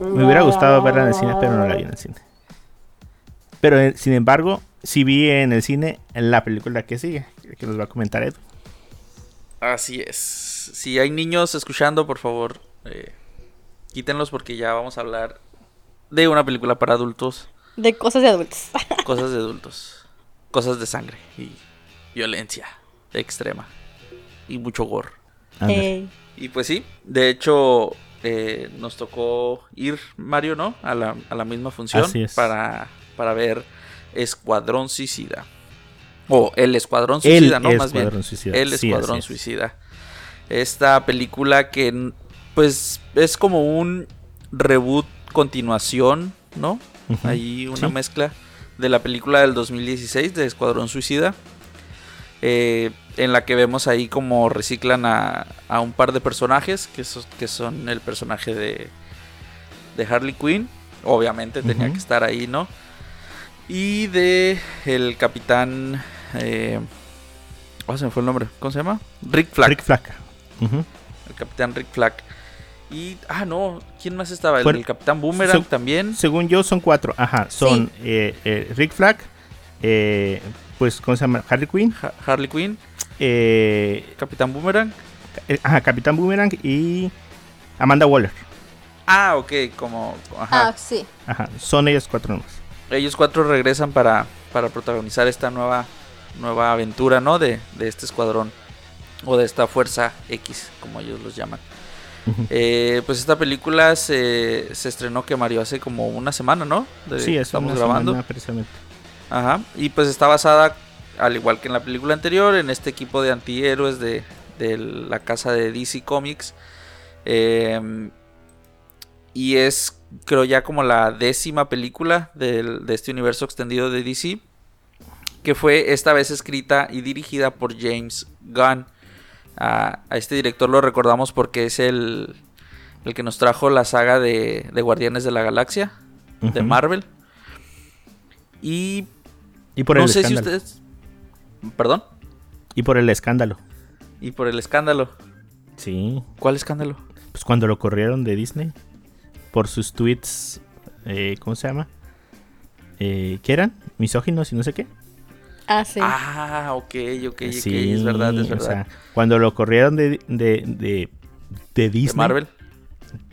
Me hubiera gustado verla en el cine, pero no la vi en el cine. Pero eh, sin embargo, sí vi en el cine en la película que sigue, que nos va a comentar Edu. Así es. Si hay niños escuchando, por favor, eh, quítenlos porque ya vamos a hablar de una película para adultos, De cosas de adultos. cosas de adultos, cosas de sangre y violencia extrema y mucho gore. Y pues sí, de hecho eh, nos tocó ir, Mario, ¿no? A la, a la misma función Así es. para, para ver Escuadrón Suicida. O El Escuadrón El Suicida, ¿no? Más bien. Suicida, El Escuadrón es. Suicida. Esta película que pues es como un reboot continuación, ¿no? Ahí una sí. mezcla de la película del 2016 de Escuadrón Suicida. eh, en la que vemos ahí como reciclan a, a un par de personajes que, so- que son el personaje de, de Harley Quinn. Obviamente tenía que estar ahí, ¿no? Y de el capitán... Eh, ah, se me fue el nombre. ¿Cómo se llama? Rick Flag. Rick Flack. El capitán Rick Flag. Y... Ah, no. ¿Quién más estaba? El, capitán Boomerang Se- también. Según yo son cuatro. Ajá, son eh, eh, Rick Flack, eh, pues, ¿cómo se llama? Harley Quinn, Ha- Harley Quinn. eh, Capitán Boomerang. eh, ajá, Capitán Boomerang y Amanda Waller. Ah, ok. Como... Ajá. Ah, sí. Ajá, son ellos cuatro nomás. ellos cuatro regresan para, para protagonizar esta nueva, nueva aventura, ¿no? De, de este escuadrón. O de esta fuerza X, como ellos los llaman. Eh, pues esta película se, se estrenó que Mario hace como una semana, ¿no? De- Sí, es estamos una grabando. semana precisamente. Ajá. Y pues está basada, al igual que en la película anterior, en este equipo de antihéroes de, de la casa de DC Comics. Eh, y es, creo ya como la décima película del- de este universo extendido de DC. Que fue esta vez escrita y dirigida por James Gunn. A, a este director lo recordamos porque es el, el que nos trajo la saga de, de Guardianes de la Galaxia. De. Marvel. Y Y por no el sé si escándalo. ustedes. Perdón. Y por el escándalo. Y por el escándalo. Sí. ¿Cuál escándalo? Pues cuando lo corrieron de Disney. Por sus tweets. eh, ¿Cómo se llama? Eh, ¿Qué eran? Misóginos y no sé qué. Ah, sí. Ah, ok, ok, ok. Sí, es verdad, es o verdad. sea, cuando lo corrieron de, de, de, de Disney. de Marvel.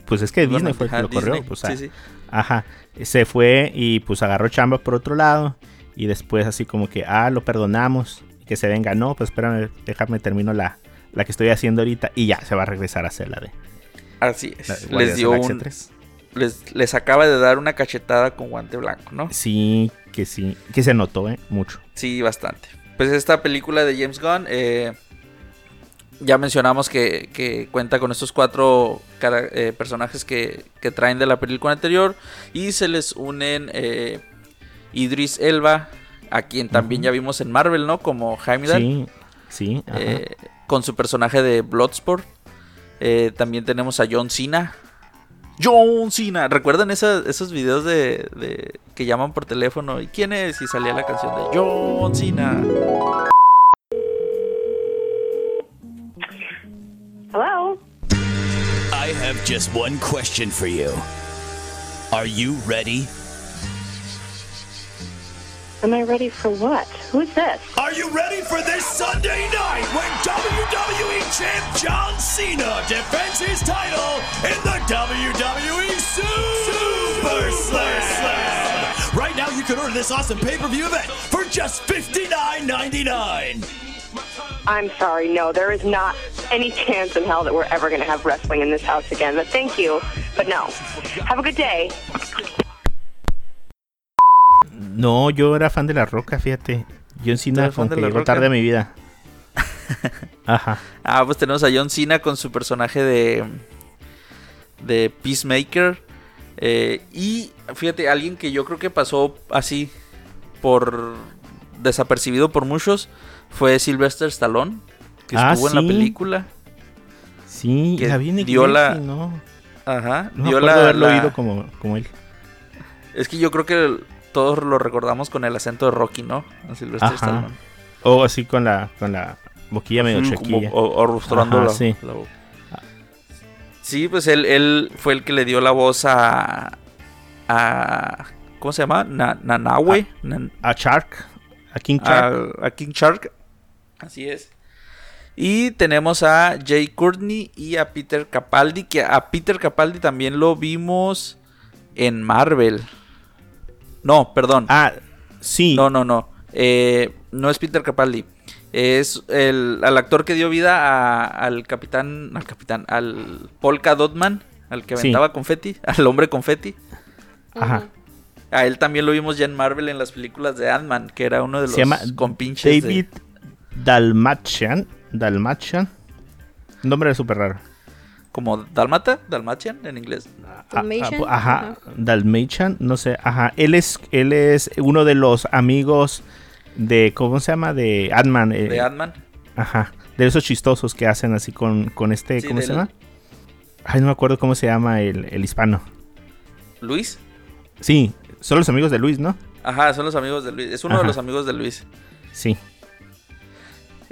Pues es que Disney fue el que lo corrió. Pues, o sí, sí. Ajá. Se fue y pues agarró chamba por otro lado. Y después así como que, ah, lo perdonamos. Que se venga. No, pues espérame, déjame termino la, la que estoy haciendo ahorita. Y ya se va a regresar a hacer la de Así es. la- les dio un. 3. Les, les acaba de dar una cachetada con guante blanco, ¿no? Sí, que sí. Que se notó, ¿eh? Mucho. Sí, bastante. Pues esta película de James Gunn, eh, ya mencionamos que, que cuenta con estos cuatro cara- eh, personajes que, que traen de la película anterior y se les unen eh, Idris Elba, a quien también ya vimos en Marvel, ¿no? Como Heimdall, Sí, sí. Ajá. eh, con su personaje de Bloodsport. También tenemos a John Cena John Cena. ¿Recuerdan esa- esos videos de, de que llaman por teléfono? ¿Y quién es? Y salía la canción de John Cena. Hello? I have just one question for you. Are you ready? Am I ready for what? Who's this? Are you ready for this Sunday night when WWE Champ John Cena defends his title in the WWE Super Slam? Right now, you can order this awesome pay-per-view event for just $59.99. I'm sorry, no, there is not any chance in hell that we're ever going to have wrestling in this house again. But thank you, but no. Have a good day. No, yo era fan de La Roca, fíjate. John Cena eres fan como de que La llegó Roca? tarde a mi vida. Ajá. Ah, pues tenemos a John Cena con su personaje de, de Peacemaker. Eh, y fíjate, alguien que yo creo que pasó así por desapercibido por muchos fue Sylvester Stallone, que Ah, estuvo en la película. Sí, Que la vi en dio la- no. Ajá. No dio la- haberlo la- oído como, como él. Es que yo creo que todos lo recordamos con el acento de Rocky, ¿no? A Sylvester Ajá. Stallone. O así con la, con la boquilla medio chiquilla. como- o, o arrastrando Ajá, la- sí. la boca. Sí, pues él, él fue el que le dio la voz a. a ¿Cómo se llama? Na- Nanawe. Nan- A Shark. A King Shark. a, a King Shark. Así es. Y tenemos a Jay Courtney y a Peter Capaldi. Que a Peter Capaldi también lo vimos en Marvel. No, perdón. Ah, sí. No, no, no. Eh, no es Peter Capaldi. Es el, al actor que dio vida a- al capitán. Al capitán. Al Polka Dotman. Al que Sí. aventaba confeti. Al hombre confeti. Ajá. A él también lo vimos ya en Marvel en las películas de Ant-Man. Que era uno de los Se llama compinches. de- David Dalmatian. Dalmatian. Nombre súper raro. Como Dalmata. Dalmatian en inglés. Ah, Dalmatian, ah, ajá, ajá. Dalmatian, no sé, ajá. Él es, él es uno de los amigos de, ¿cómo se llama? De Ant-Man. eh, De Ant-Man. Ajá. De esos chistosos que hacen así con, con este, Sí, ¿cómo se llama? Ay, no me acuerdo cómo se llama el, el hispano. Luis. Sí, son los amigos de Luis, ¿no? Ajá, son los amigos de Luis. Es uno Ajá. de los amigos de Luis. Sí.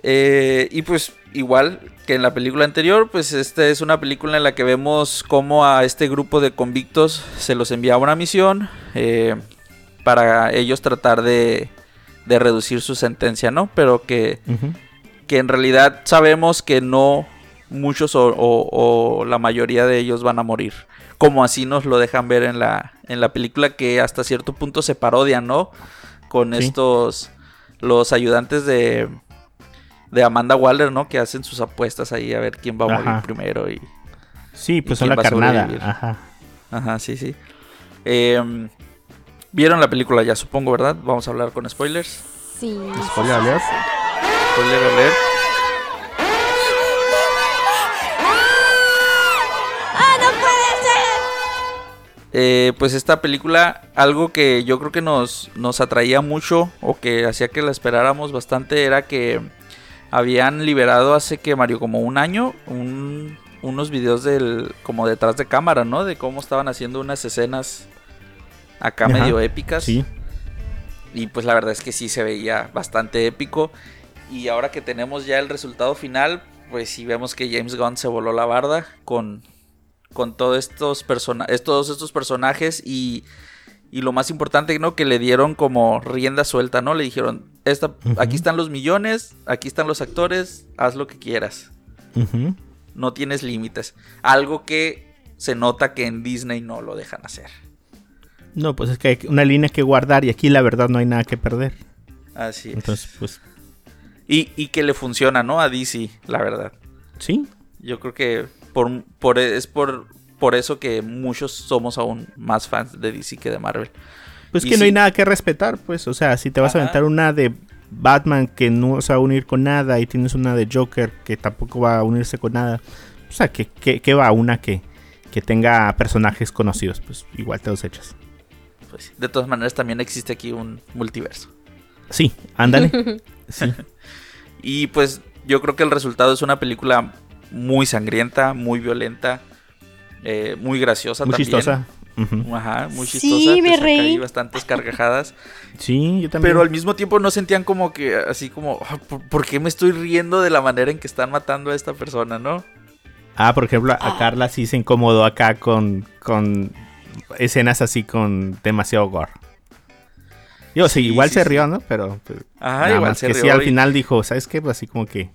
Eh, y pues igual que en la película anterior, pues esta es una película en la que vemos cómo a este grupo de convictos se los enviaba una misión eh, para ellos tratar de, de reducir su sentencia, ¿no? Pero que, que en realidad sabemos que no muchos o, o- o la mayoría de ellos van a morir. Como así nos lo dejan ver en la, en la película que hasta cierto punto se parodian, ¿no? Con Sí. estos, los ayudantes de, de Amanda Waller, ¿no? Que hacen sus apuestas ahí a ver quién va a morir Ajá. primero y... Sí, pues quién la va carnada. Ajá. Ajá, sí, sí. Em, Vieron la película ya, supongo, ¿verdad? Vamos a hablar con spoilers. Sí. Spoiler alert. Spoiler alert. ¡Ah, no puede ser! Eh, pues esta película, algo que yo creo que nos, nos atraía mucho o que hacía que la esperáramos bastante era que habían liberado hace que Mario como un año un- unos videos del como detrás de cámara, ¿no? De cómo estaban haciendo unas escenas acá Ajá, medio épicas. Sí. Y pues la verdad es que sí se veía bastante épico. Y ahora que tenemos ya el resultado final, pues sí vemos que James Gunn se voló la barda con, con todos estos, persona todos estos personajes y, y lo más importante, ¿no? Que le dieron como rienda suelta, ¿no? Le dijeron, Esta, aquí están los millones, aquí están los actores, haz lo que quieras. No tienes límites. Algo que se nota que en Disney no lo dejan hacer. No, pues es que hay una línea que guardar y aquí la verdad no hay nada que perder. Así es. Entonces, pues Y, y que le funciona, ¿no? A DC, la verdad. sí. Yo creo que por, por- es por, por eso que muchos somos aún más fans de DC que de Marvel. Pues Y que no hay nada que respetar, pues. O sea, si te vas a aventar una de Batman que no se va a unir con nada y tienes una de Joker que tampoco va a unirse con nada. O sea, que, que, que va una que, que tenga personajes conocidos, pues igual te los echas. Pues, de todas maneras, también existe aquí un multiverso. Sí, ándale. Sí. Y pues yo creo que el resultado es una película muy sangrienta, muy violenta, eh, muy graciosa Muy también. chistosa. Ujú. Ajá, muy Sí, chistosa. te me ahí reí. bastantes carcajadas. Sí, yo también. Pero al mismo tiempo no sentían como que, así como, "Ah, ¿por, qué me estoy riendo de la manera en que están matando a esta persona, no? Ah, por ejemplo, a Carla sí se incomodó acá con, con escenas así con demasiado gore. Yo, sí, Sí, igual sí, se sí. rió, ¿no? Pero pues, Ajá, nada igual más se que sí, al y- final dijo, ¿sabes qué? Pues así como que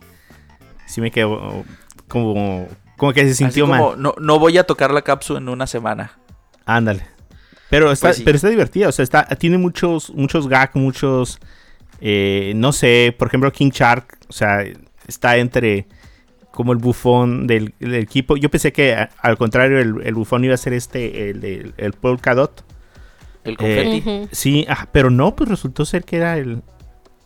sí me quedó como, como que se Así sintió como, mal. no, no voy a tocar la cápsula en una semana. Ándale. Pero está, Pues sí. pero está divertida, o sea, está, tiene muchos, muchos gags, muchos, eh, no sé, por ejemplo, King Shark, o sea, está entre como el bufón del, del equipo. Yo pensé que a- al contrario, el, el bufón iba a ser este, el, el, el Polka Dot. El confeti. Ujú. Sí, ah, pero no, pues resultó ser que era el...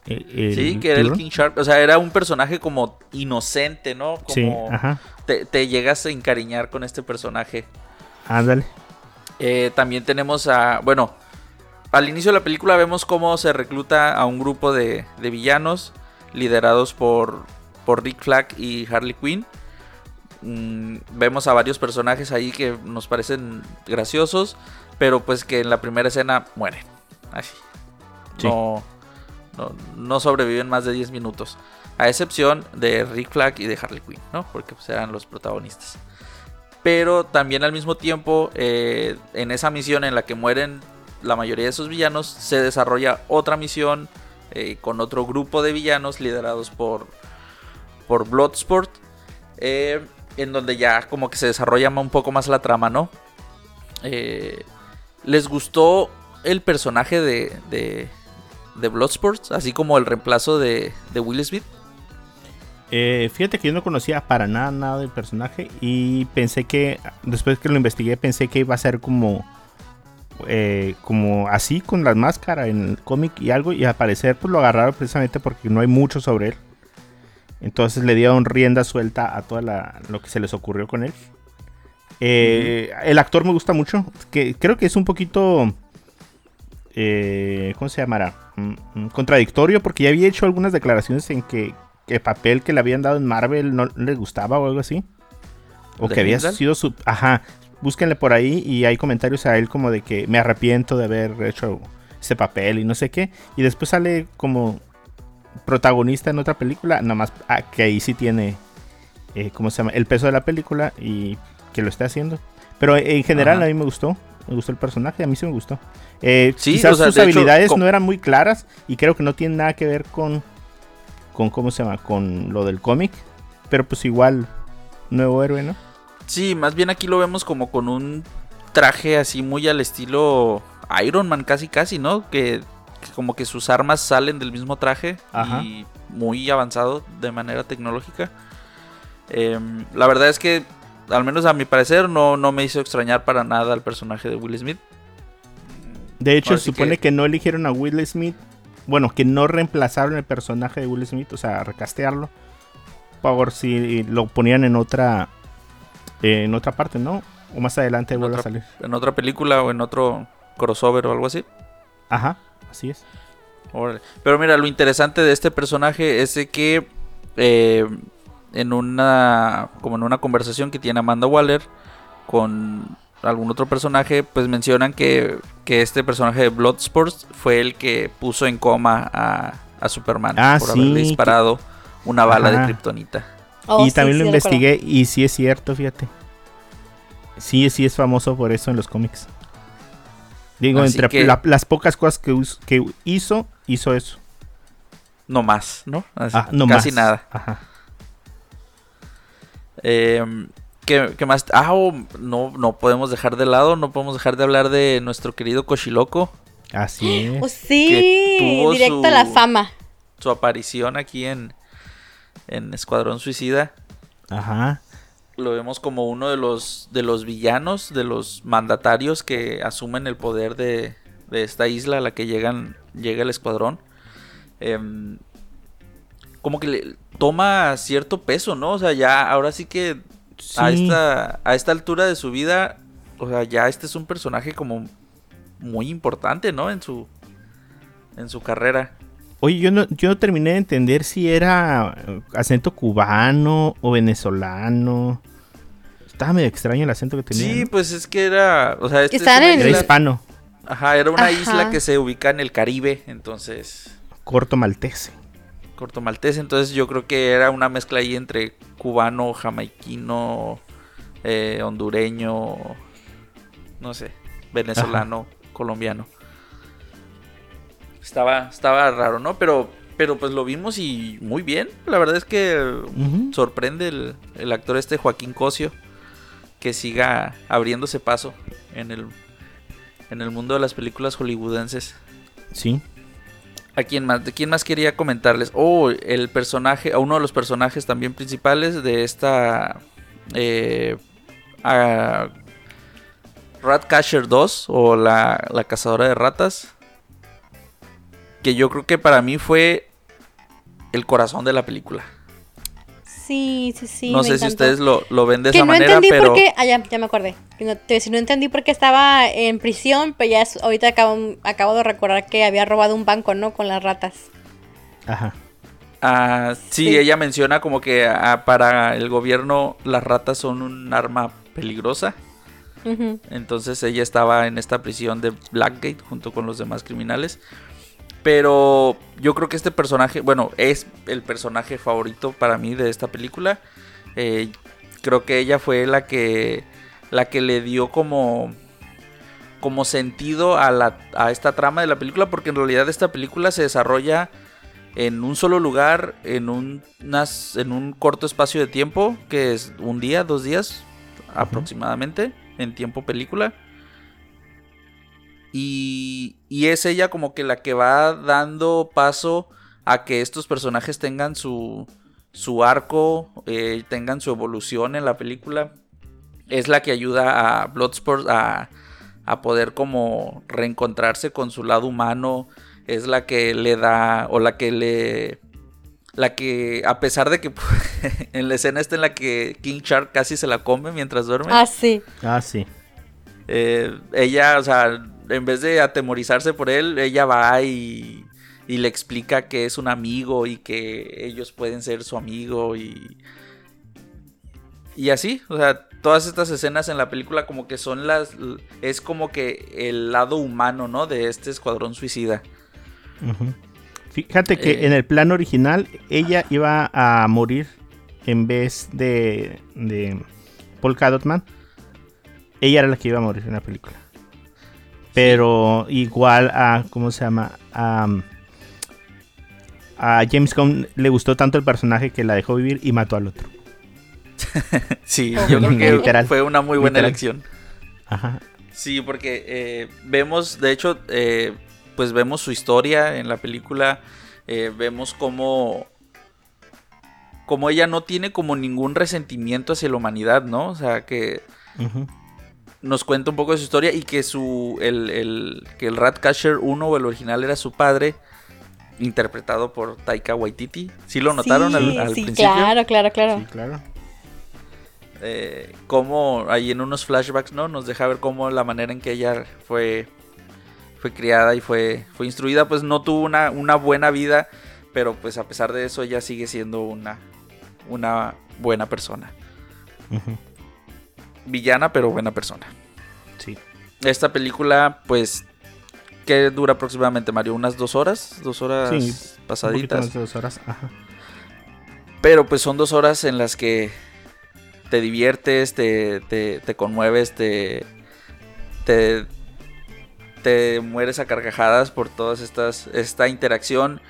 el- el Sí, que era el. King Shark. O sea, era un personaje como inocente, ¿no? Como Sí, ajá, te, te llegas a encariñar con este personaje. ándale. Eh, también tenemos a. Bueno, al inicio de la película vemos cómo se recluta a un grupo de, de villanos liderados por, por Rick Flag y Harley Quinn. Mm, vemos a varios personajes ahí que nos parecen graciosos, pero pues que en la primera escena mueren. Así. Sí. No, no, no sobreviven más de 10 minutos. A excepción de Rick Flag y de Harley Quinn, ¿no? Porque pues, eran los protagonistas pero también al mismo tiempo eh, en esa misión en la que mueren la mayoría de esos villanos se desarrolla otra misión eh, con otro grupo de villanos liderados por por Bloodsport eh, en donde ya como que se desarrolla un poco más la trama no les gustó el personaje de de, de Bloodsport así como el reemplazo de, de Will Smith Eh, fíjate que yo no conocía para nada nada del personaje y pensé que, después que lo investigué, pensé que iba a ser como, eh, como así con la máscara en el cómic y algo y al parecer pues lo agarraron precisamente porque no hay mucho sobre él. Entonces le dieron rienda suelta a todo lo que se les ocurrió con él. Eh, El actor me gusta mucho, que creo que es un poquito, ¿cómo se llamará? Mm, mm, contradictorio porque ya había hecho algunas declaraciones en que el papel que le habían dado en Marvel no le gustaba o algo así. O ¿De que había sido su... Ajá, búsquenle por ahí y hay comentarios a él como de que me arrepiento de haber hecho ese papel y no sé qué. Y después sale como protagonista en otra película, nada más ah, que ahí sí tiene, eh, ¿cómo se llama? El peso de la película y que lo esté haciendo. Pero en general Ajá. a mí me gustó, me gustó el personaje, a mí sí me gustó. Eh, Sí, quizás o sea, sus hecho, habilidades no eran muy claras y creo que no tienen nada que ver con, con ¿cómo se llama? Con lo del cómic. Pero pues igual, nuevo héroe, ¿no? Sí, más bien aquí lo vemos como con un traje así muy al estilo Iron Man, casi casi, ¿no? Que, que como que sus armas salen del mismo traje Ajá. y muy avanzado de manera tecnológica. Em, la verdad es que, al menos a mi parecer, no, no me hizo extrañar para nada al personaje de Will Smith. De hecho, se supone que- que... no eligieron a Will Smith. Bueno, que no reemplazaron el personaje de Will Smith, o sea, recastearlo. Por si lo ponían en otra. En otra parte, ¿no? O más adelante vuelve a salir. En otra película o en otro crossover o algo así. Ajá, así es. Órale. Pero mira, lo interesante de este personaje es de que eh, en una como en una conversación que tiene Amanda Waller con algún otro personaje, pues mencionan que, que este personaje de Bloodsport fue el que puso en coma a, a Superman Ah, por sí, haberle que- disparado una bala Ajá. de kriptonita. Oh, y sí, también sí, lo investigué y sí es cierto, fíjate. Sí, sí es famoso por eso en los cómics. Digo, Así entre que- la- las pocas cosas que, us- que hizo, hizo eso. No más, ¿no? Así, Ah, no casi más. nada. Ajá. Eh, ¿qué, qué más? Ah, oh, no, no podemos dejar de lado, no podemos dejar de hablar de nuestro querido Cochiloco. Así es. Oh, sí, tuvo directo a la su- fama. Su aparición aquí en, en Escuadrón Suicida. Ajá. Lo vemos como uno de los, de los villanos, de los mandatarios que asumen el poder de, de esta isla a la que llegan, llega el escuadrón. Em, como que le toma cierto peso, ¿no? O sea, ya ahora sí que a, esta, a esta altura de su vida, o sea, ya este es un personaje como muy importante, ¿no? En su, en su carrera. Oye, yo no, yo no terminé de entender si era eh, acento cubano o venezolano. estaba medio extraño el acento que tenía. Sí, ¿no? pues es que era. O sea, este es Estaban una en- Era isla- hispano, Ajá, era una Ajá. isla que se ubica en el Caribe, entonces. corto maltese. Corto maltés, entonces yo creo que era una mezcla ahí entre cubano, jamaiquino, eh, hondureño, no sé, venezolano, colombiano. Estaba, estaba raro, ¿no? Pero, pero pues lo vimos y muy bien. La verdad es que sorprende el, el actor este Joaquín Cosio que siga abriéndose paso en el, en el mundo de las películas hollywoodenses. Sí. ¿A quién más? ¿De quién más quería comentarles? Oh, el personaje, a uno de los personajes también principales de esta eh, a Ratcatcher 2 o la, la cazadora de ratas. Que yo creo que para mí fue el corazón de la película. Sí, sí, sí. no me sé si ustedes lo, lo ven de que esa no manera, entendí pero por qué. Ah, ya, ya me acordé. No, te decir, no entendí por qué estaba en prisión, pero ya es- ahorita acabo, acabo de recordar que había robado un banco, ¿no? Con las ratas. Ajá. Ah, sí, Sí. ella menciona como que ah, para el gobierno las ratas son un arma peligrosa. Entonces ella estaba en esta prisión de Blackgate junto con los demás criminales. Pero yo creo que este personaje, bueno, es el personaje favorito para mí de esta película. Eh, creo que ella fue la que, la que le dio como, como sentido a, la, a esta trama de la película. Porque en realidad esta película se desarrolla en un solo lugar, en un, unas- en un corto espacio de tiempo, que es un día, dos días aproximadamente, en tiempo película. Y, y es ella como que la que va dando paso a que estos personajes tengan su, su arco, eh, tengan su evolución en la película. Es la que ayuda a Bloodsport a, a poder como reencontrarse con su lado humano. Es la que le da, o la que le... La que, a pesar de que en la escena esta en la que King Shark casi se la come mientras duerme. Ah, sí. Ah, sí. Eh, ella, o sea, en vez de atemorizarse por él, ella va y, y le explica que es un amigo y que ellos pueden ser su amigo y... Y así, o sea, todas estas escenas en la película como que son las... Es como que el lado humano, ¿no? De este escuadrón suicida. Fíjate que Eh. en el plan original ella iba a morir en vez de, de Paul Cadotman. Ella era la que iba a morir en la película. Pero igual a, ¿cómo se llama? A, a James Gunn le gustó tanto el personaje que la dejó vivir y mató al otro. Sí, yo creo que Literal. fue una muy buena Literal. elección. Ajá. Sí, porque eh, vemos, de hecho, eh, pues vemos su historia en la película, eh, vemos cómo, cómo ella no tiene como ningún resentimiento hacia la humanidad, ¿no? O sea, que Ujú. Nos cuenta un poco de su historia y que su, el, el- que el Ratcatcher 1 o el original era su padre, interpretado por Taika Waititi. ¿Sí lo notaron al, Sí, al sí, principio? claro, claro, claro. Sí, claro. eh, cómo ahí en unos flashbacks, ¿no? Nos deja ver cómo la manera en que ella fue, fue criada y fue, fue instruida, pues no tuvo una, una buena vida, pero pues a pesar de eso ella sigue siendo una, una buena persona. Ujú. Villana, pero buena persona. Sí. Esta película, pues, que dura aproximadamente, Mario? Unas dos horas, dos horas Sí, pasaditas. de dos horas. Ajá. Pero pues son dos horas en las que te diviertes, te, te, te conmueves, te, te, te mueres a carcajadas por todas estas, esta interacción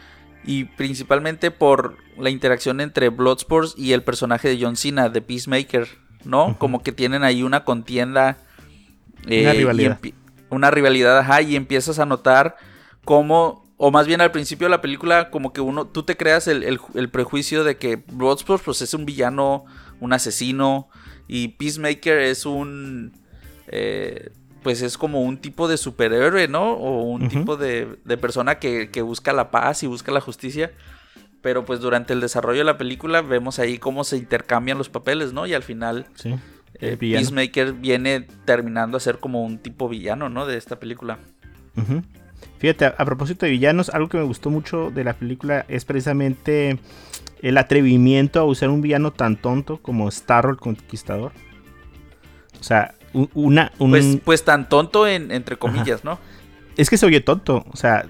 y principalmente por la interacción entre Bloodsport y el personaje de John Cena, de Peacemaker, ¿no? Como que tienen ahí una contienda. Una y rivalidad. una rivalidad, ajá, y empiezas a notar cómo, o más bien al principio de la película, como que uno, tú te creas el, el- el prejuicio de que Bloodsport pues, es un villano, un asesino, y Peacemaker es un, eh, pues es como un tipo de superhéroe, ¿no? O un tipo de, de persona que, que busca la paz y busca la justicia. Pero pues durante el desarrollo de la película vemos ahí cómo se intercambian los papeles, ¿no? Y al final Sí. eh. Peacemaker viene terminando a ser como un tipo villano, ¿no? De esta película. Fíjate, a, a propósito de villanos, algo que me gustó mucho de la película es precisamente el atrevimiento a usar un villano tan tonto como Starro el Conquistador. O sea, un- una... Un, Pues, pues tan tonto en, entre comillas, ¿no? Es que se oye tonto. O sea,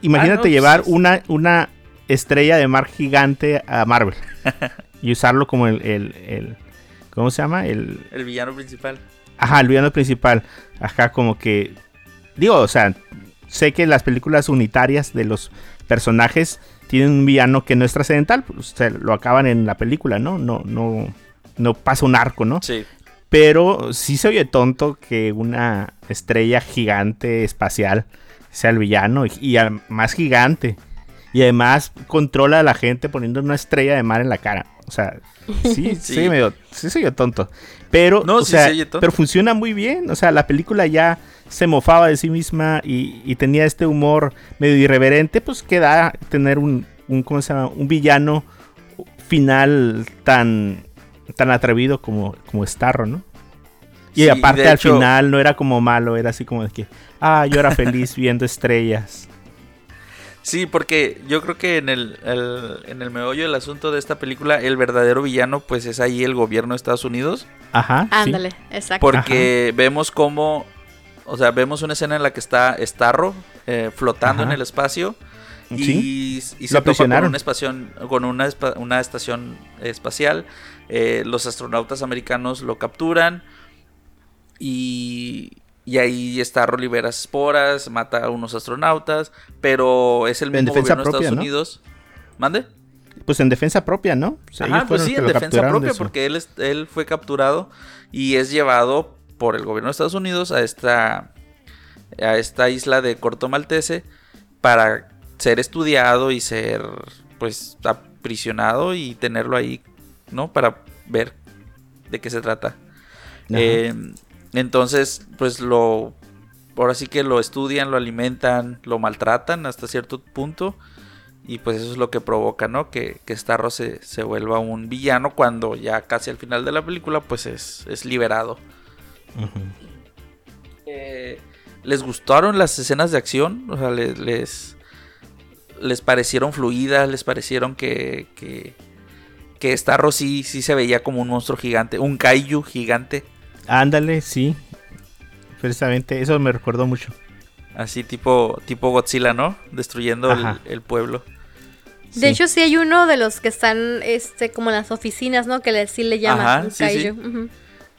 imagínate Ah, no, pues llevar una, una estrella de mar gigante a Marvel. y usarlo como el, el, el- ¿Cómo se llama? El... El villano principal. Ajá, el villano principal. Ajá, como que. Digo, o sea, sé que las películas unitarias de los personajes tienen un villano que no es trascendental. Pues, o sea, lo acaban en la película, ¿no? No, no, no pasa un arco, ¿no? Sí. Pero sí se oye tonto que una estrella gigante espacial sea el villano y, y al- más gigante. Y además controla a la gente poniendo una estrella de mar en la cara. O sea, sí, sí, Sí. medio, sí se tonto. Pero, No, o sí sea, se oye tonto. pero funciona muy bien. O sea, la película ya se mofaba de sí misma y, y tenía este humor medio irreverente. Pues queda tener un, un, ¿cómo se llama? Un villano final tan, tan atrevido como, como Starro, ¿no? Y Sí, aparte al hecho- final no era como malo, era así como de que, ah, yo era feliz viendo estrellas. Sí, porque yo creo que en el, el- en el meollo del asunto de esta película, el verdadero villano, pues es ahí el gobierno de Estados Unidos. Ajá. sí. Ándale, exacto. Porque vemos cómo, o sea, vemos una escena en la que está Starro eh, flotando Ajá. en el espacio. Y, Sí. y Lo se topa con una, espación, con una, espa- una estación espacial. eh, los astronautas americanos lo capturan. Y, y ahí Starro libera esporas, mata a unos astronautas. Pero es el En mismo defensa gobierno de propia, Estados ¿no? Unidos. ¿Mande? Pues en defensa propia, ¿no? O sea, Ajá, pues sí, en defensa de propia, porque él, él fue capturado y es llevado por el gobierno de Estados Unidos a esta, a esta isla de Corto Maltese para ser estudiado y ser, pues, aprisionado y tenerlo ahí, ¿no? Para ver de qué se trata. Eh, entonces, pues lo, ahora sí que lo estudian, lo alimentan, lo maltratan hasta cierto punto. Y pues eso es lo que provoca, ¿no? Que, que Starro se, se vuelva un villano cuando ya casi al final de la película pues es, es liberado. Eh, ¿Les gustaron las escenas de acción? O sea, les, les, les parecieron fluidas, les parecieron que, que, que Starro sí, sí se veía como un monstruo gigante, un kaiju gigante, Ándale, sí. Precisamente, eso me recordó mucho. así tipo, tipo Godzilla, ¿no? Destruyendo el, pueblo. De Sí. hecho, sí hay uno de los que están este, como en las oficinas, ¿no? Que le, sí le llaman Ajá, un sí, sí. kaiju.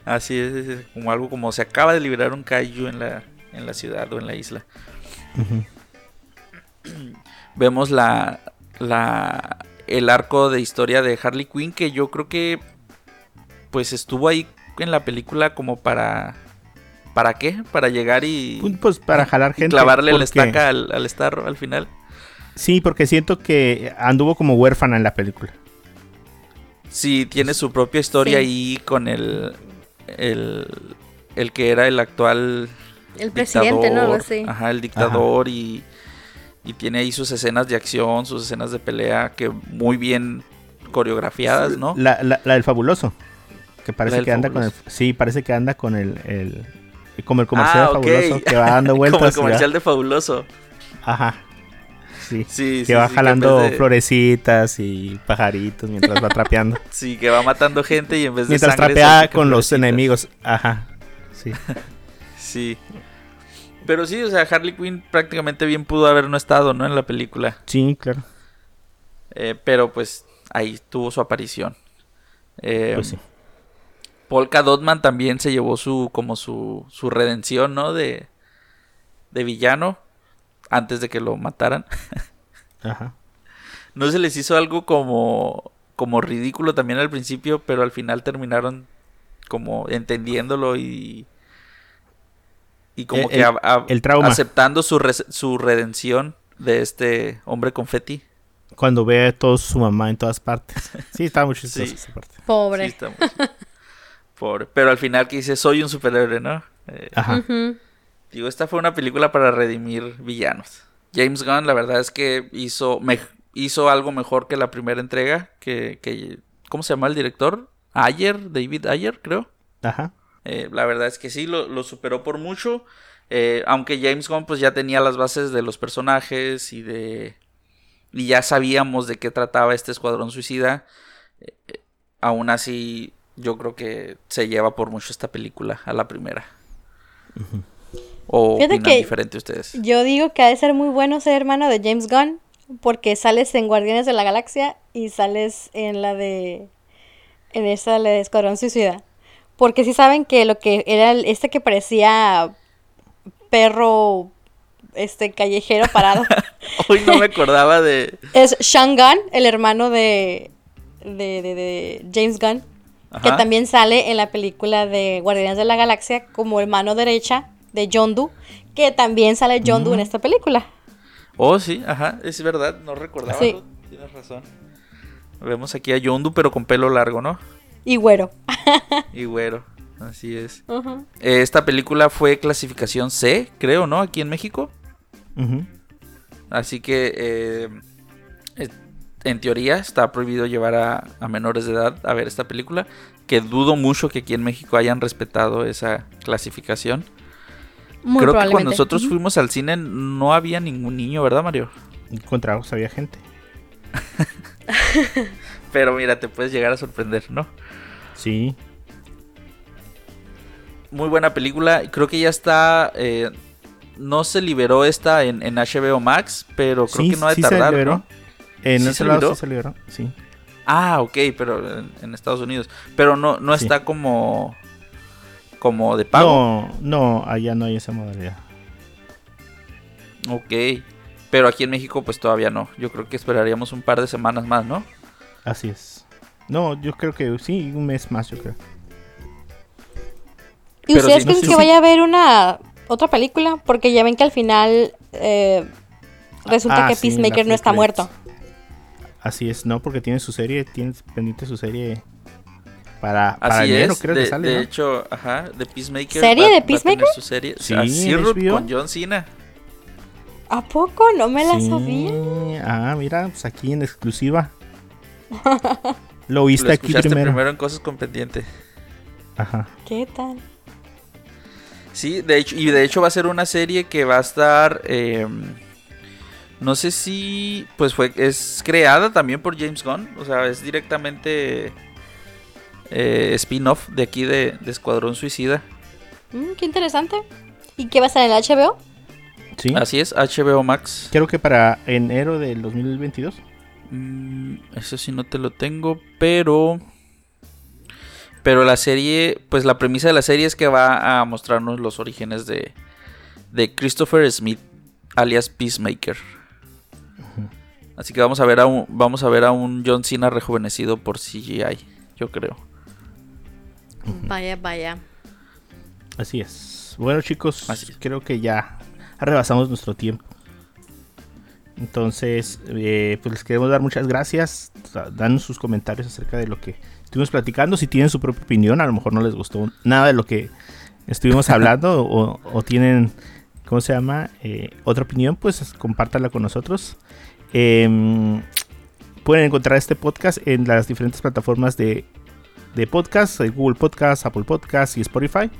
Así es, es- es como algo como se acaba de liberar un kaiju en la, en la ciudad o en la isla. Vemos la, la el arco de historia de Harley Quinn que yo creo que pues estuvo ahí en la película como para ¿para qué? Para llegar y, Pues para jalar gente. clavarle la estaca al, al Starro al final. Sí, porque siento que anduvo como huérfana en la película. Sí, tiene su propia historia Sí. ahí con el, el el que era el actual El presidente, ¿no? Dictador, así. Ajá, el dictador y, y tiene ahí sus escenas de acción, sus escenas de pelea que muy bien coreografiadas, ¿no? La, la- la del fabuloso. Que parece que anda con el. Sí, parece que anda con el. el- como el comercial Ah, de ok. fabuloso que va dando vueltas. Como el comercial de Fabuloso. Ajá. Sí. Sí, que sí, va jalando de- florecitas y pajaritos mientras va trapeando. Sí, que va matando gente y en vez de mientras sangre trapea con los florecitas. enemigos. Ajá. Sí. Sí. Pero sí, o sea, Harley Quinn prácticamente bien pudo haber no estado, ¿no? En la película. Sí, claro. Eh, pero pues ahí tuvo su aparición. Eh, Pues sí. Polka Dotman también se llevó su como su, su redención, ¿no? De, de villano antes de que lo mataran. Ajá. No se les hizo algo como como ridículo también al principio, pero al final terminaron como entendiéndolo y y como El- que a- a- el trauma. aceptando su res- su redención de este hombre confeti. Cuando ve a todos su mamá en todas partes. Sí, estaba muy chistoso Sí. esa parte. Pobre. Sí, está muy- Pobre. Pero al final que dice, soy un superhéroe, ¿no? Eh, Ajá. Digo, esta fue una película para redimir villanos. James Gunn, la verdad es que hizo, me- hizo algo mejor que la primera entrega. Que, que- ¿Cómo se llama el director? Ayer, David Ayer, creo. Ajá. Eh, la verdad es que sí, lo, lo superó por mucho. Eh, aunque James Gunn pues ya tenía las bases de los personajes y de... Y ya sabíamos de qué trataba este escuadrón suicida. eh, eh, aún así yo creo que se lleva por mucho esta película a la primera. ¿O Fíjate opinan que- diferente ustedes? Yo digo que ha de ser muy bueno ser hermano de James Gunn porque sales en Guardianes de la Galaxia y sales en la de en esa la de Escuadrón Suicida. Porque sí saben que lo que era el- este que parecía perro este callejero parado Hoy no me acordaba de... es Sean Gunn, el hermano de de, de- de James Gunn, que también sale en la película de Guardianes de la Galaxia como el mano derecha de John Doe, que también sale John Doe en esta película. Oh, sí, ajá, es verdad, no recordaba. Sí. Tienes razón. Vemos aquí a Yondu, pero con pelo largo, ¿no? Y güero. Y güero, así es. Eh, Esta película fue clasificación C, creo, ¿no? Aquí en México. Así que, eh, es- en teoría, está prohibido llevar a, a menores de edad a ver esta película. Que dudo mucho que aquí en México hayan respetado esa clasificación. Muy creo que cuando nosotros fuimos al cine no había ningún niño, ¿verdad, Mario? Encontramos, había gente. Pero mira, te puedes llegar a sorprender, ¿no? Sí. Muy buena película. Creo que ya está. eh, no se liberó esta en, en HBO Max, pero creo sí, que no ha de sí se tardar. liberó. ¿no? En ¿Sí otro se lado liberó? sí se liberó, sí. Ah, ok, pero en, en Estados Unidos. Pero no, no Sí. está como. Como de pago. No, no, allá no hay esa modalidad. Ok. Pero aquí en México, pues todavía no. Yo creo que esperaríamos un par de semanas más, ¿no? Así es. No, yo creo que sí, un mes más, yo creo. ¿Y Pero ustedes sí, no creen sé que si- vaya a haber una otra película? Porque ya ven que al final eh, resulta Ah, que sí, Peacemaker no está muerto. Así es, no, porque tiene su serie, tiene pendiente su serie para, para Así enero, es. creo de que sale. de ¿no? hecho, ajá, de Peacemaker. ¿Serie va- de Peacemaker? su serie. Sí, Así, HBO. con John Cena. ¿A poco? No me la Sí, sabía. Ah, mira, pues aquí en exclusiva. Lo Lo oíste aquí primero. primero en Cosas con Pendiente. Ajá. ¿Qué tal? Sí, de hecho, y de hecho va a ser una serie que va a estar, eh, no sé si, pues fue, es creada también por James Gunn, o sea, es directamente eh, spin-off de aquí de, de Escuadrón Suicida. Mm, qué interesante. ¿Y qué va a estar en el HBO? Sí. Así es, HBO Max. Creo que para enero del 2022. Mm, eso sí no te lo tengo, pero... Pero la serie, pues la premisa de la serie es que va a mostrarnos los orígenes de, de Christopher Smith, alias Peacemaker. Así que vamos a ver a un, vamos a ver a un John Cena rejuvenecido por CGI, yo creo. Vaya, vaya. Así es. Bueno, chicos, Así es. creo que ya rebasamos nuestro tiempo. Entonces, eh, pues les queremos dar muchas gracias. Da- Danos sus comentarios acerca de lo que estuvimos platicando. Si tienen su propia opinión, a lo mejor no les gustó nada de lo que estuvimos hablando o, o tienen, ¿cómo se llama? Eh, otra opinión, pues compártanla con nosotros. Em, pueden encontrar este podcast en las diferentes plataformas de, de podcast, eh, Google Podcast, Apple Podcast y Spotify.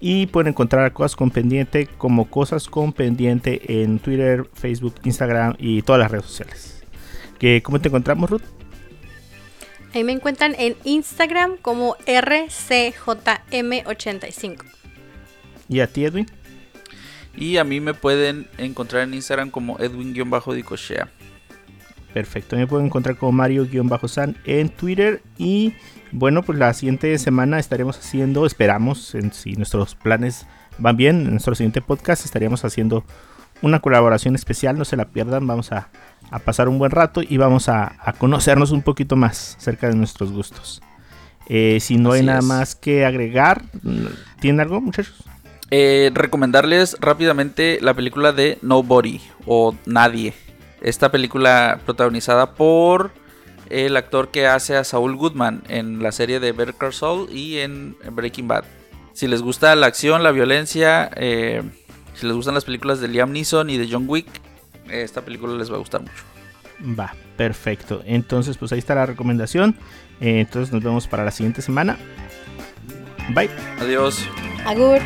Y pueden encontrar Cosas con Pendiente como Cosas con Pendiente en Twitter, Facebook, Instagram y todas las redes sociales. ¿Qué- ¿Cómo te encontramos, Ruth? Ahí me encuentran en Instagram como RCJM85. ¿Y a ti, Edwin? Y a mí me pueden encontrar en Instagram como Edwin-Dicochea. Perfecto, me pueden encontrar como Mario-San en Twitter. Y bueno, pues la siguiente semana estaremos haciendo, esperamos, en- si nuestros planes van bien, en nuestro siguiente podcast estaríamos haciendo una colaboración especial, no se la pierdan, vamos a, a pasar un buen rato y vamos a, a conocernos un poquito más acerca de nuestros gustos. Eh, si no hay nada es. más que agregar, ¿tienen algo, muchachos? Eh, recomendarles rápidamente la película de Nobody o Nadie. Esta película protagonizada por el actor que hace a Saul Goodman en la serie de Better Call Saul y en Breaking Bad. Si les gusta la acción, la violencia, eh, si les gustan las películas de Liam Neeson y de John Wick, eh, esta película les va a gustar mucho. Va, perfecto. Entonces, pues ahí está la recomendación. Eh, entonces nos vemos para la siguiente semana. Bye. Adiós. Agur.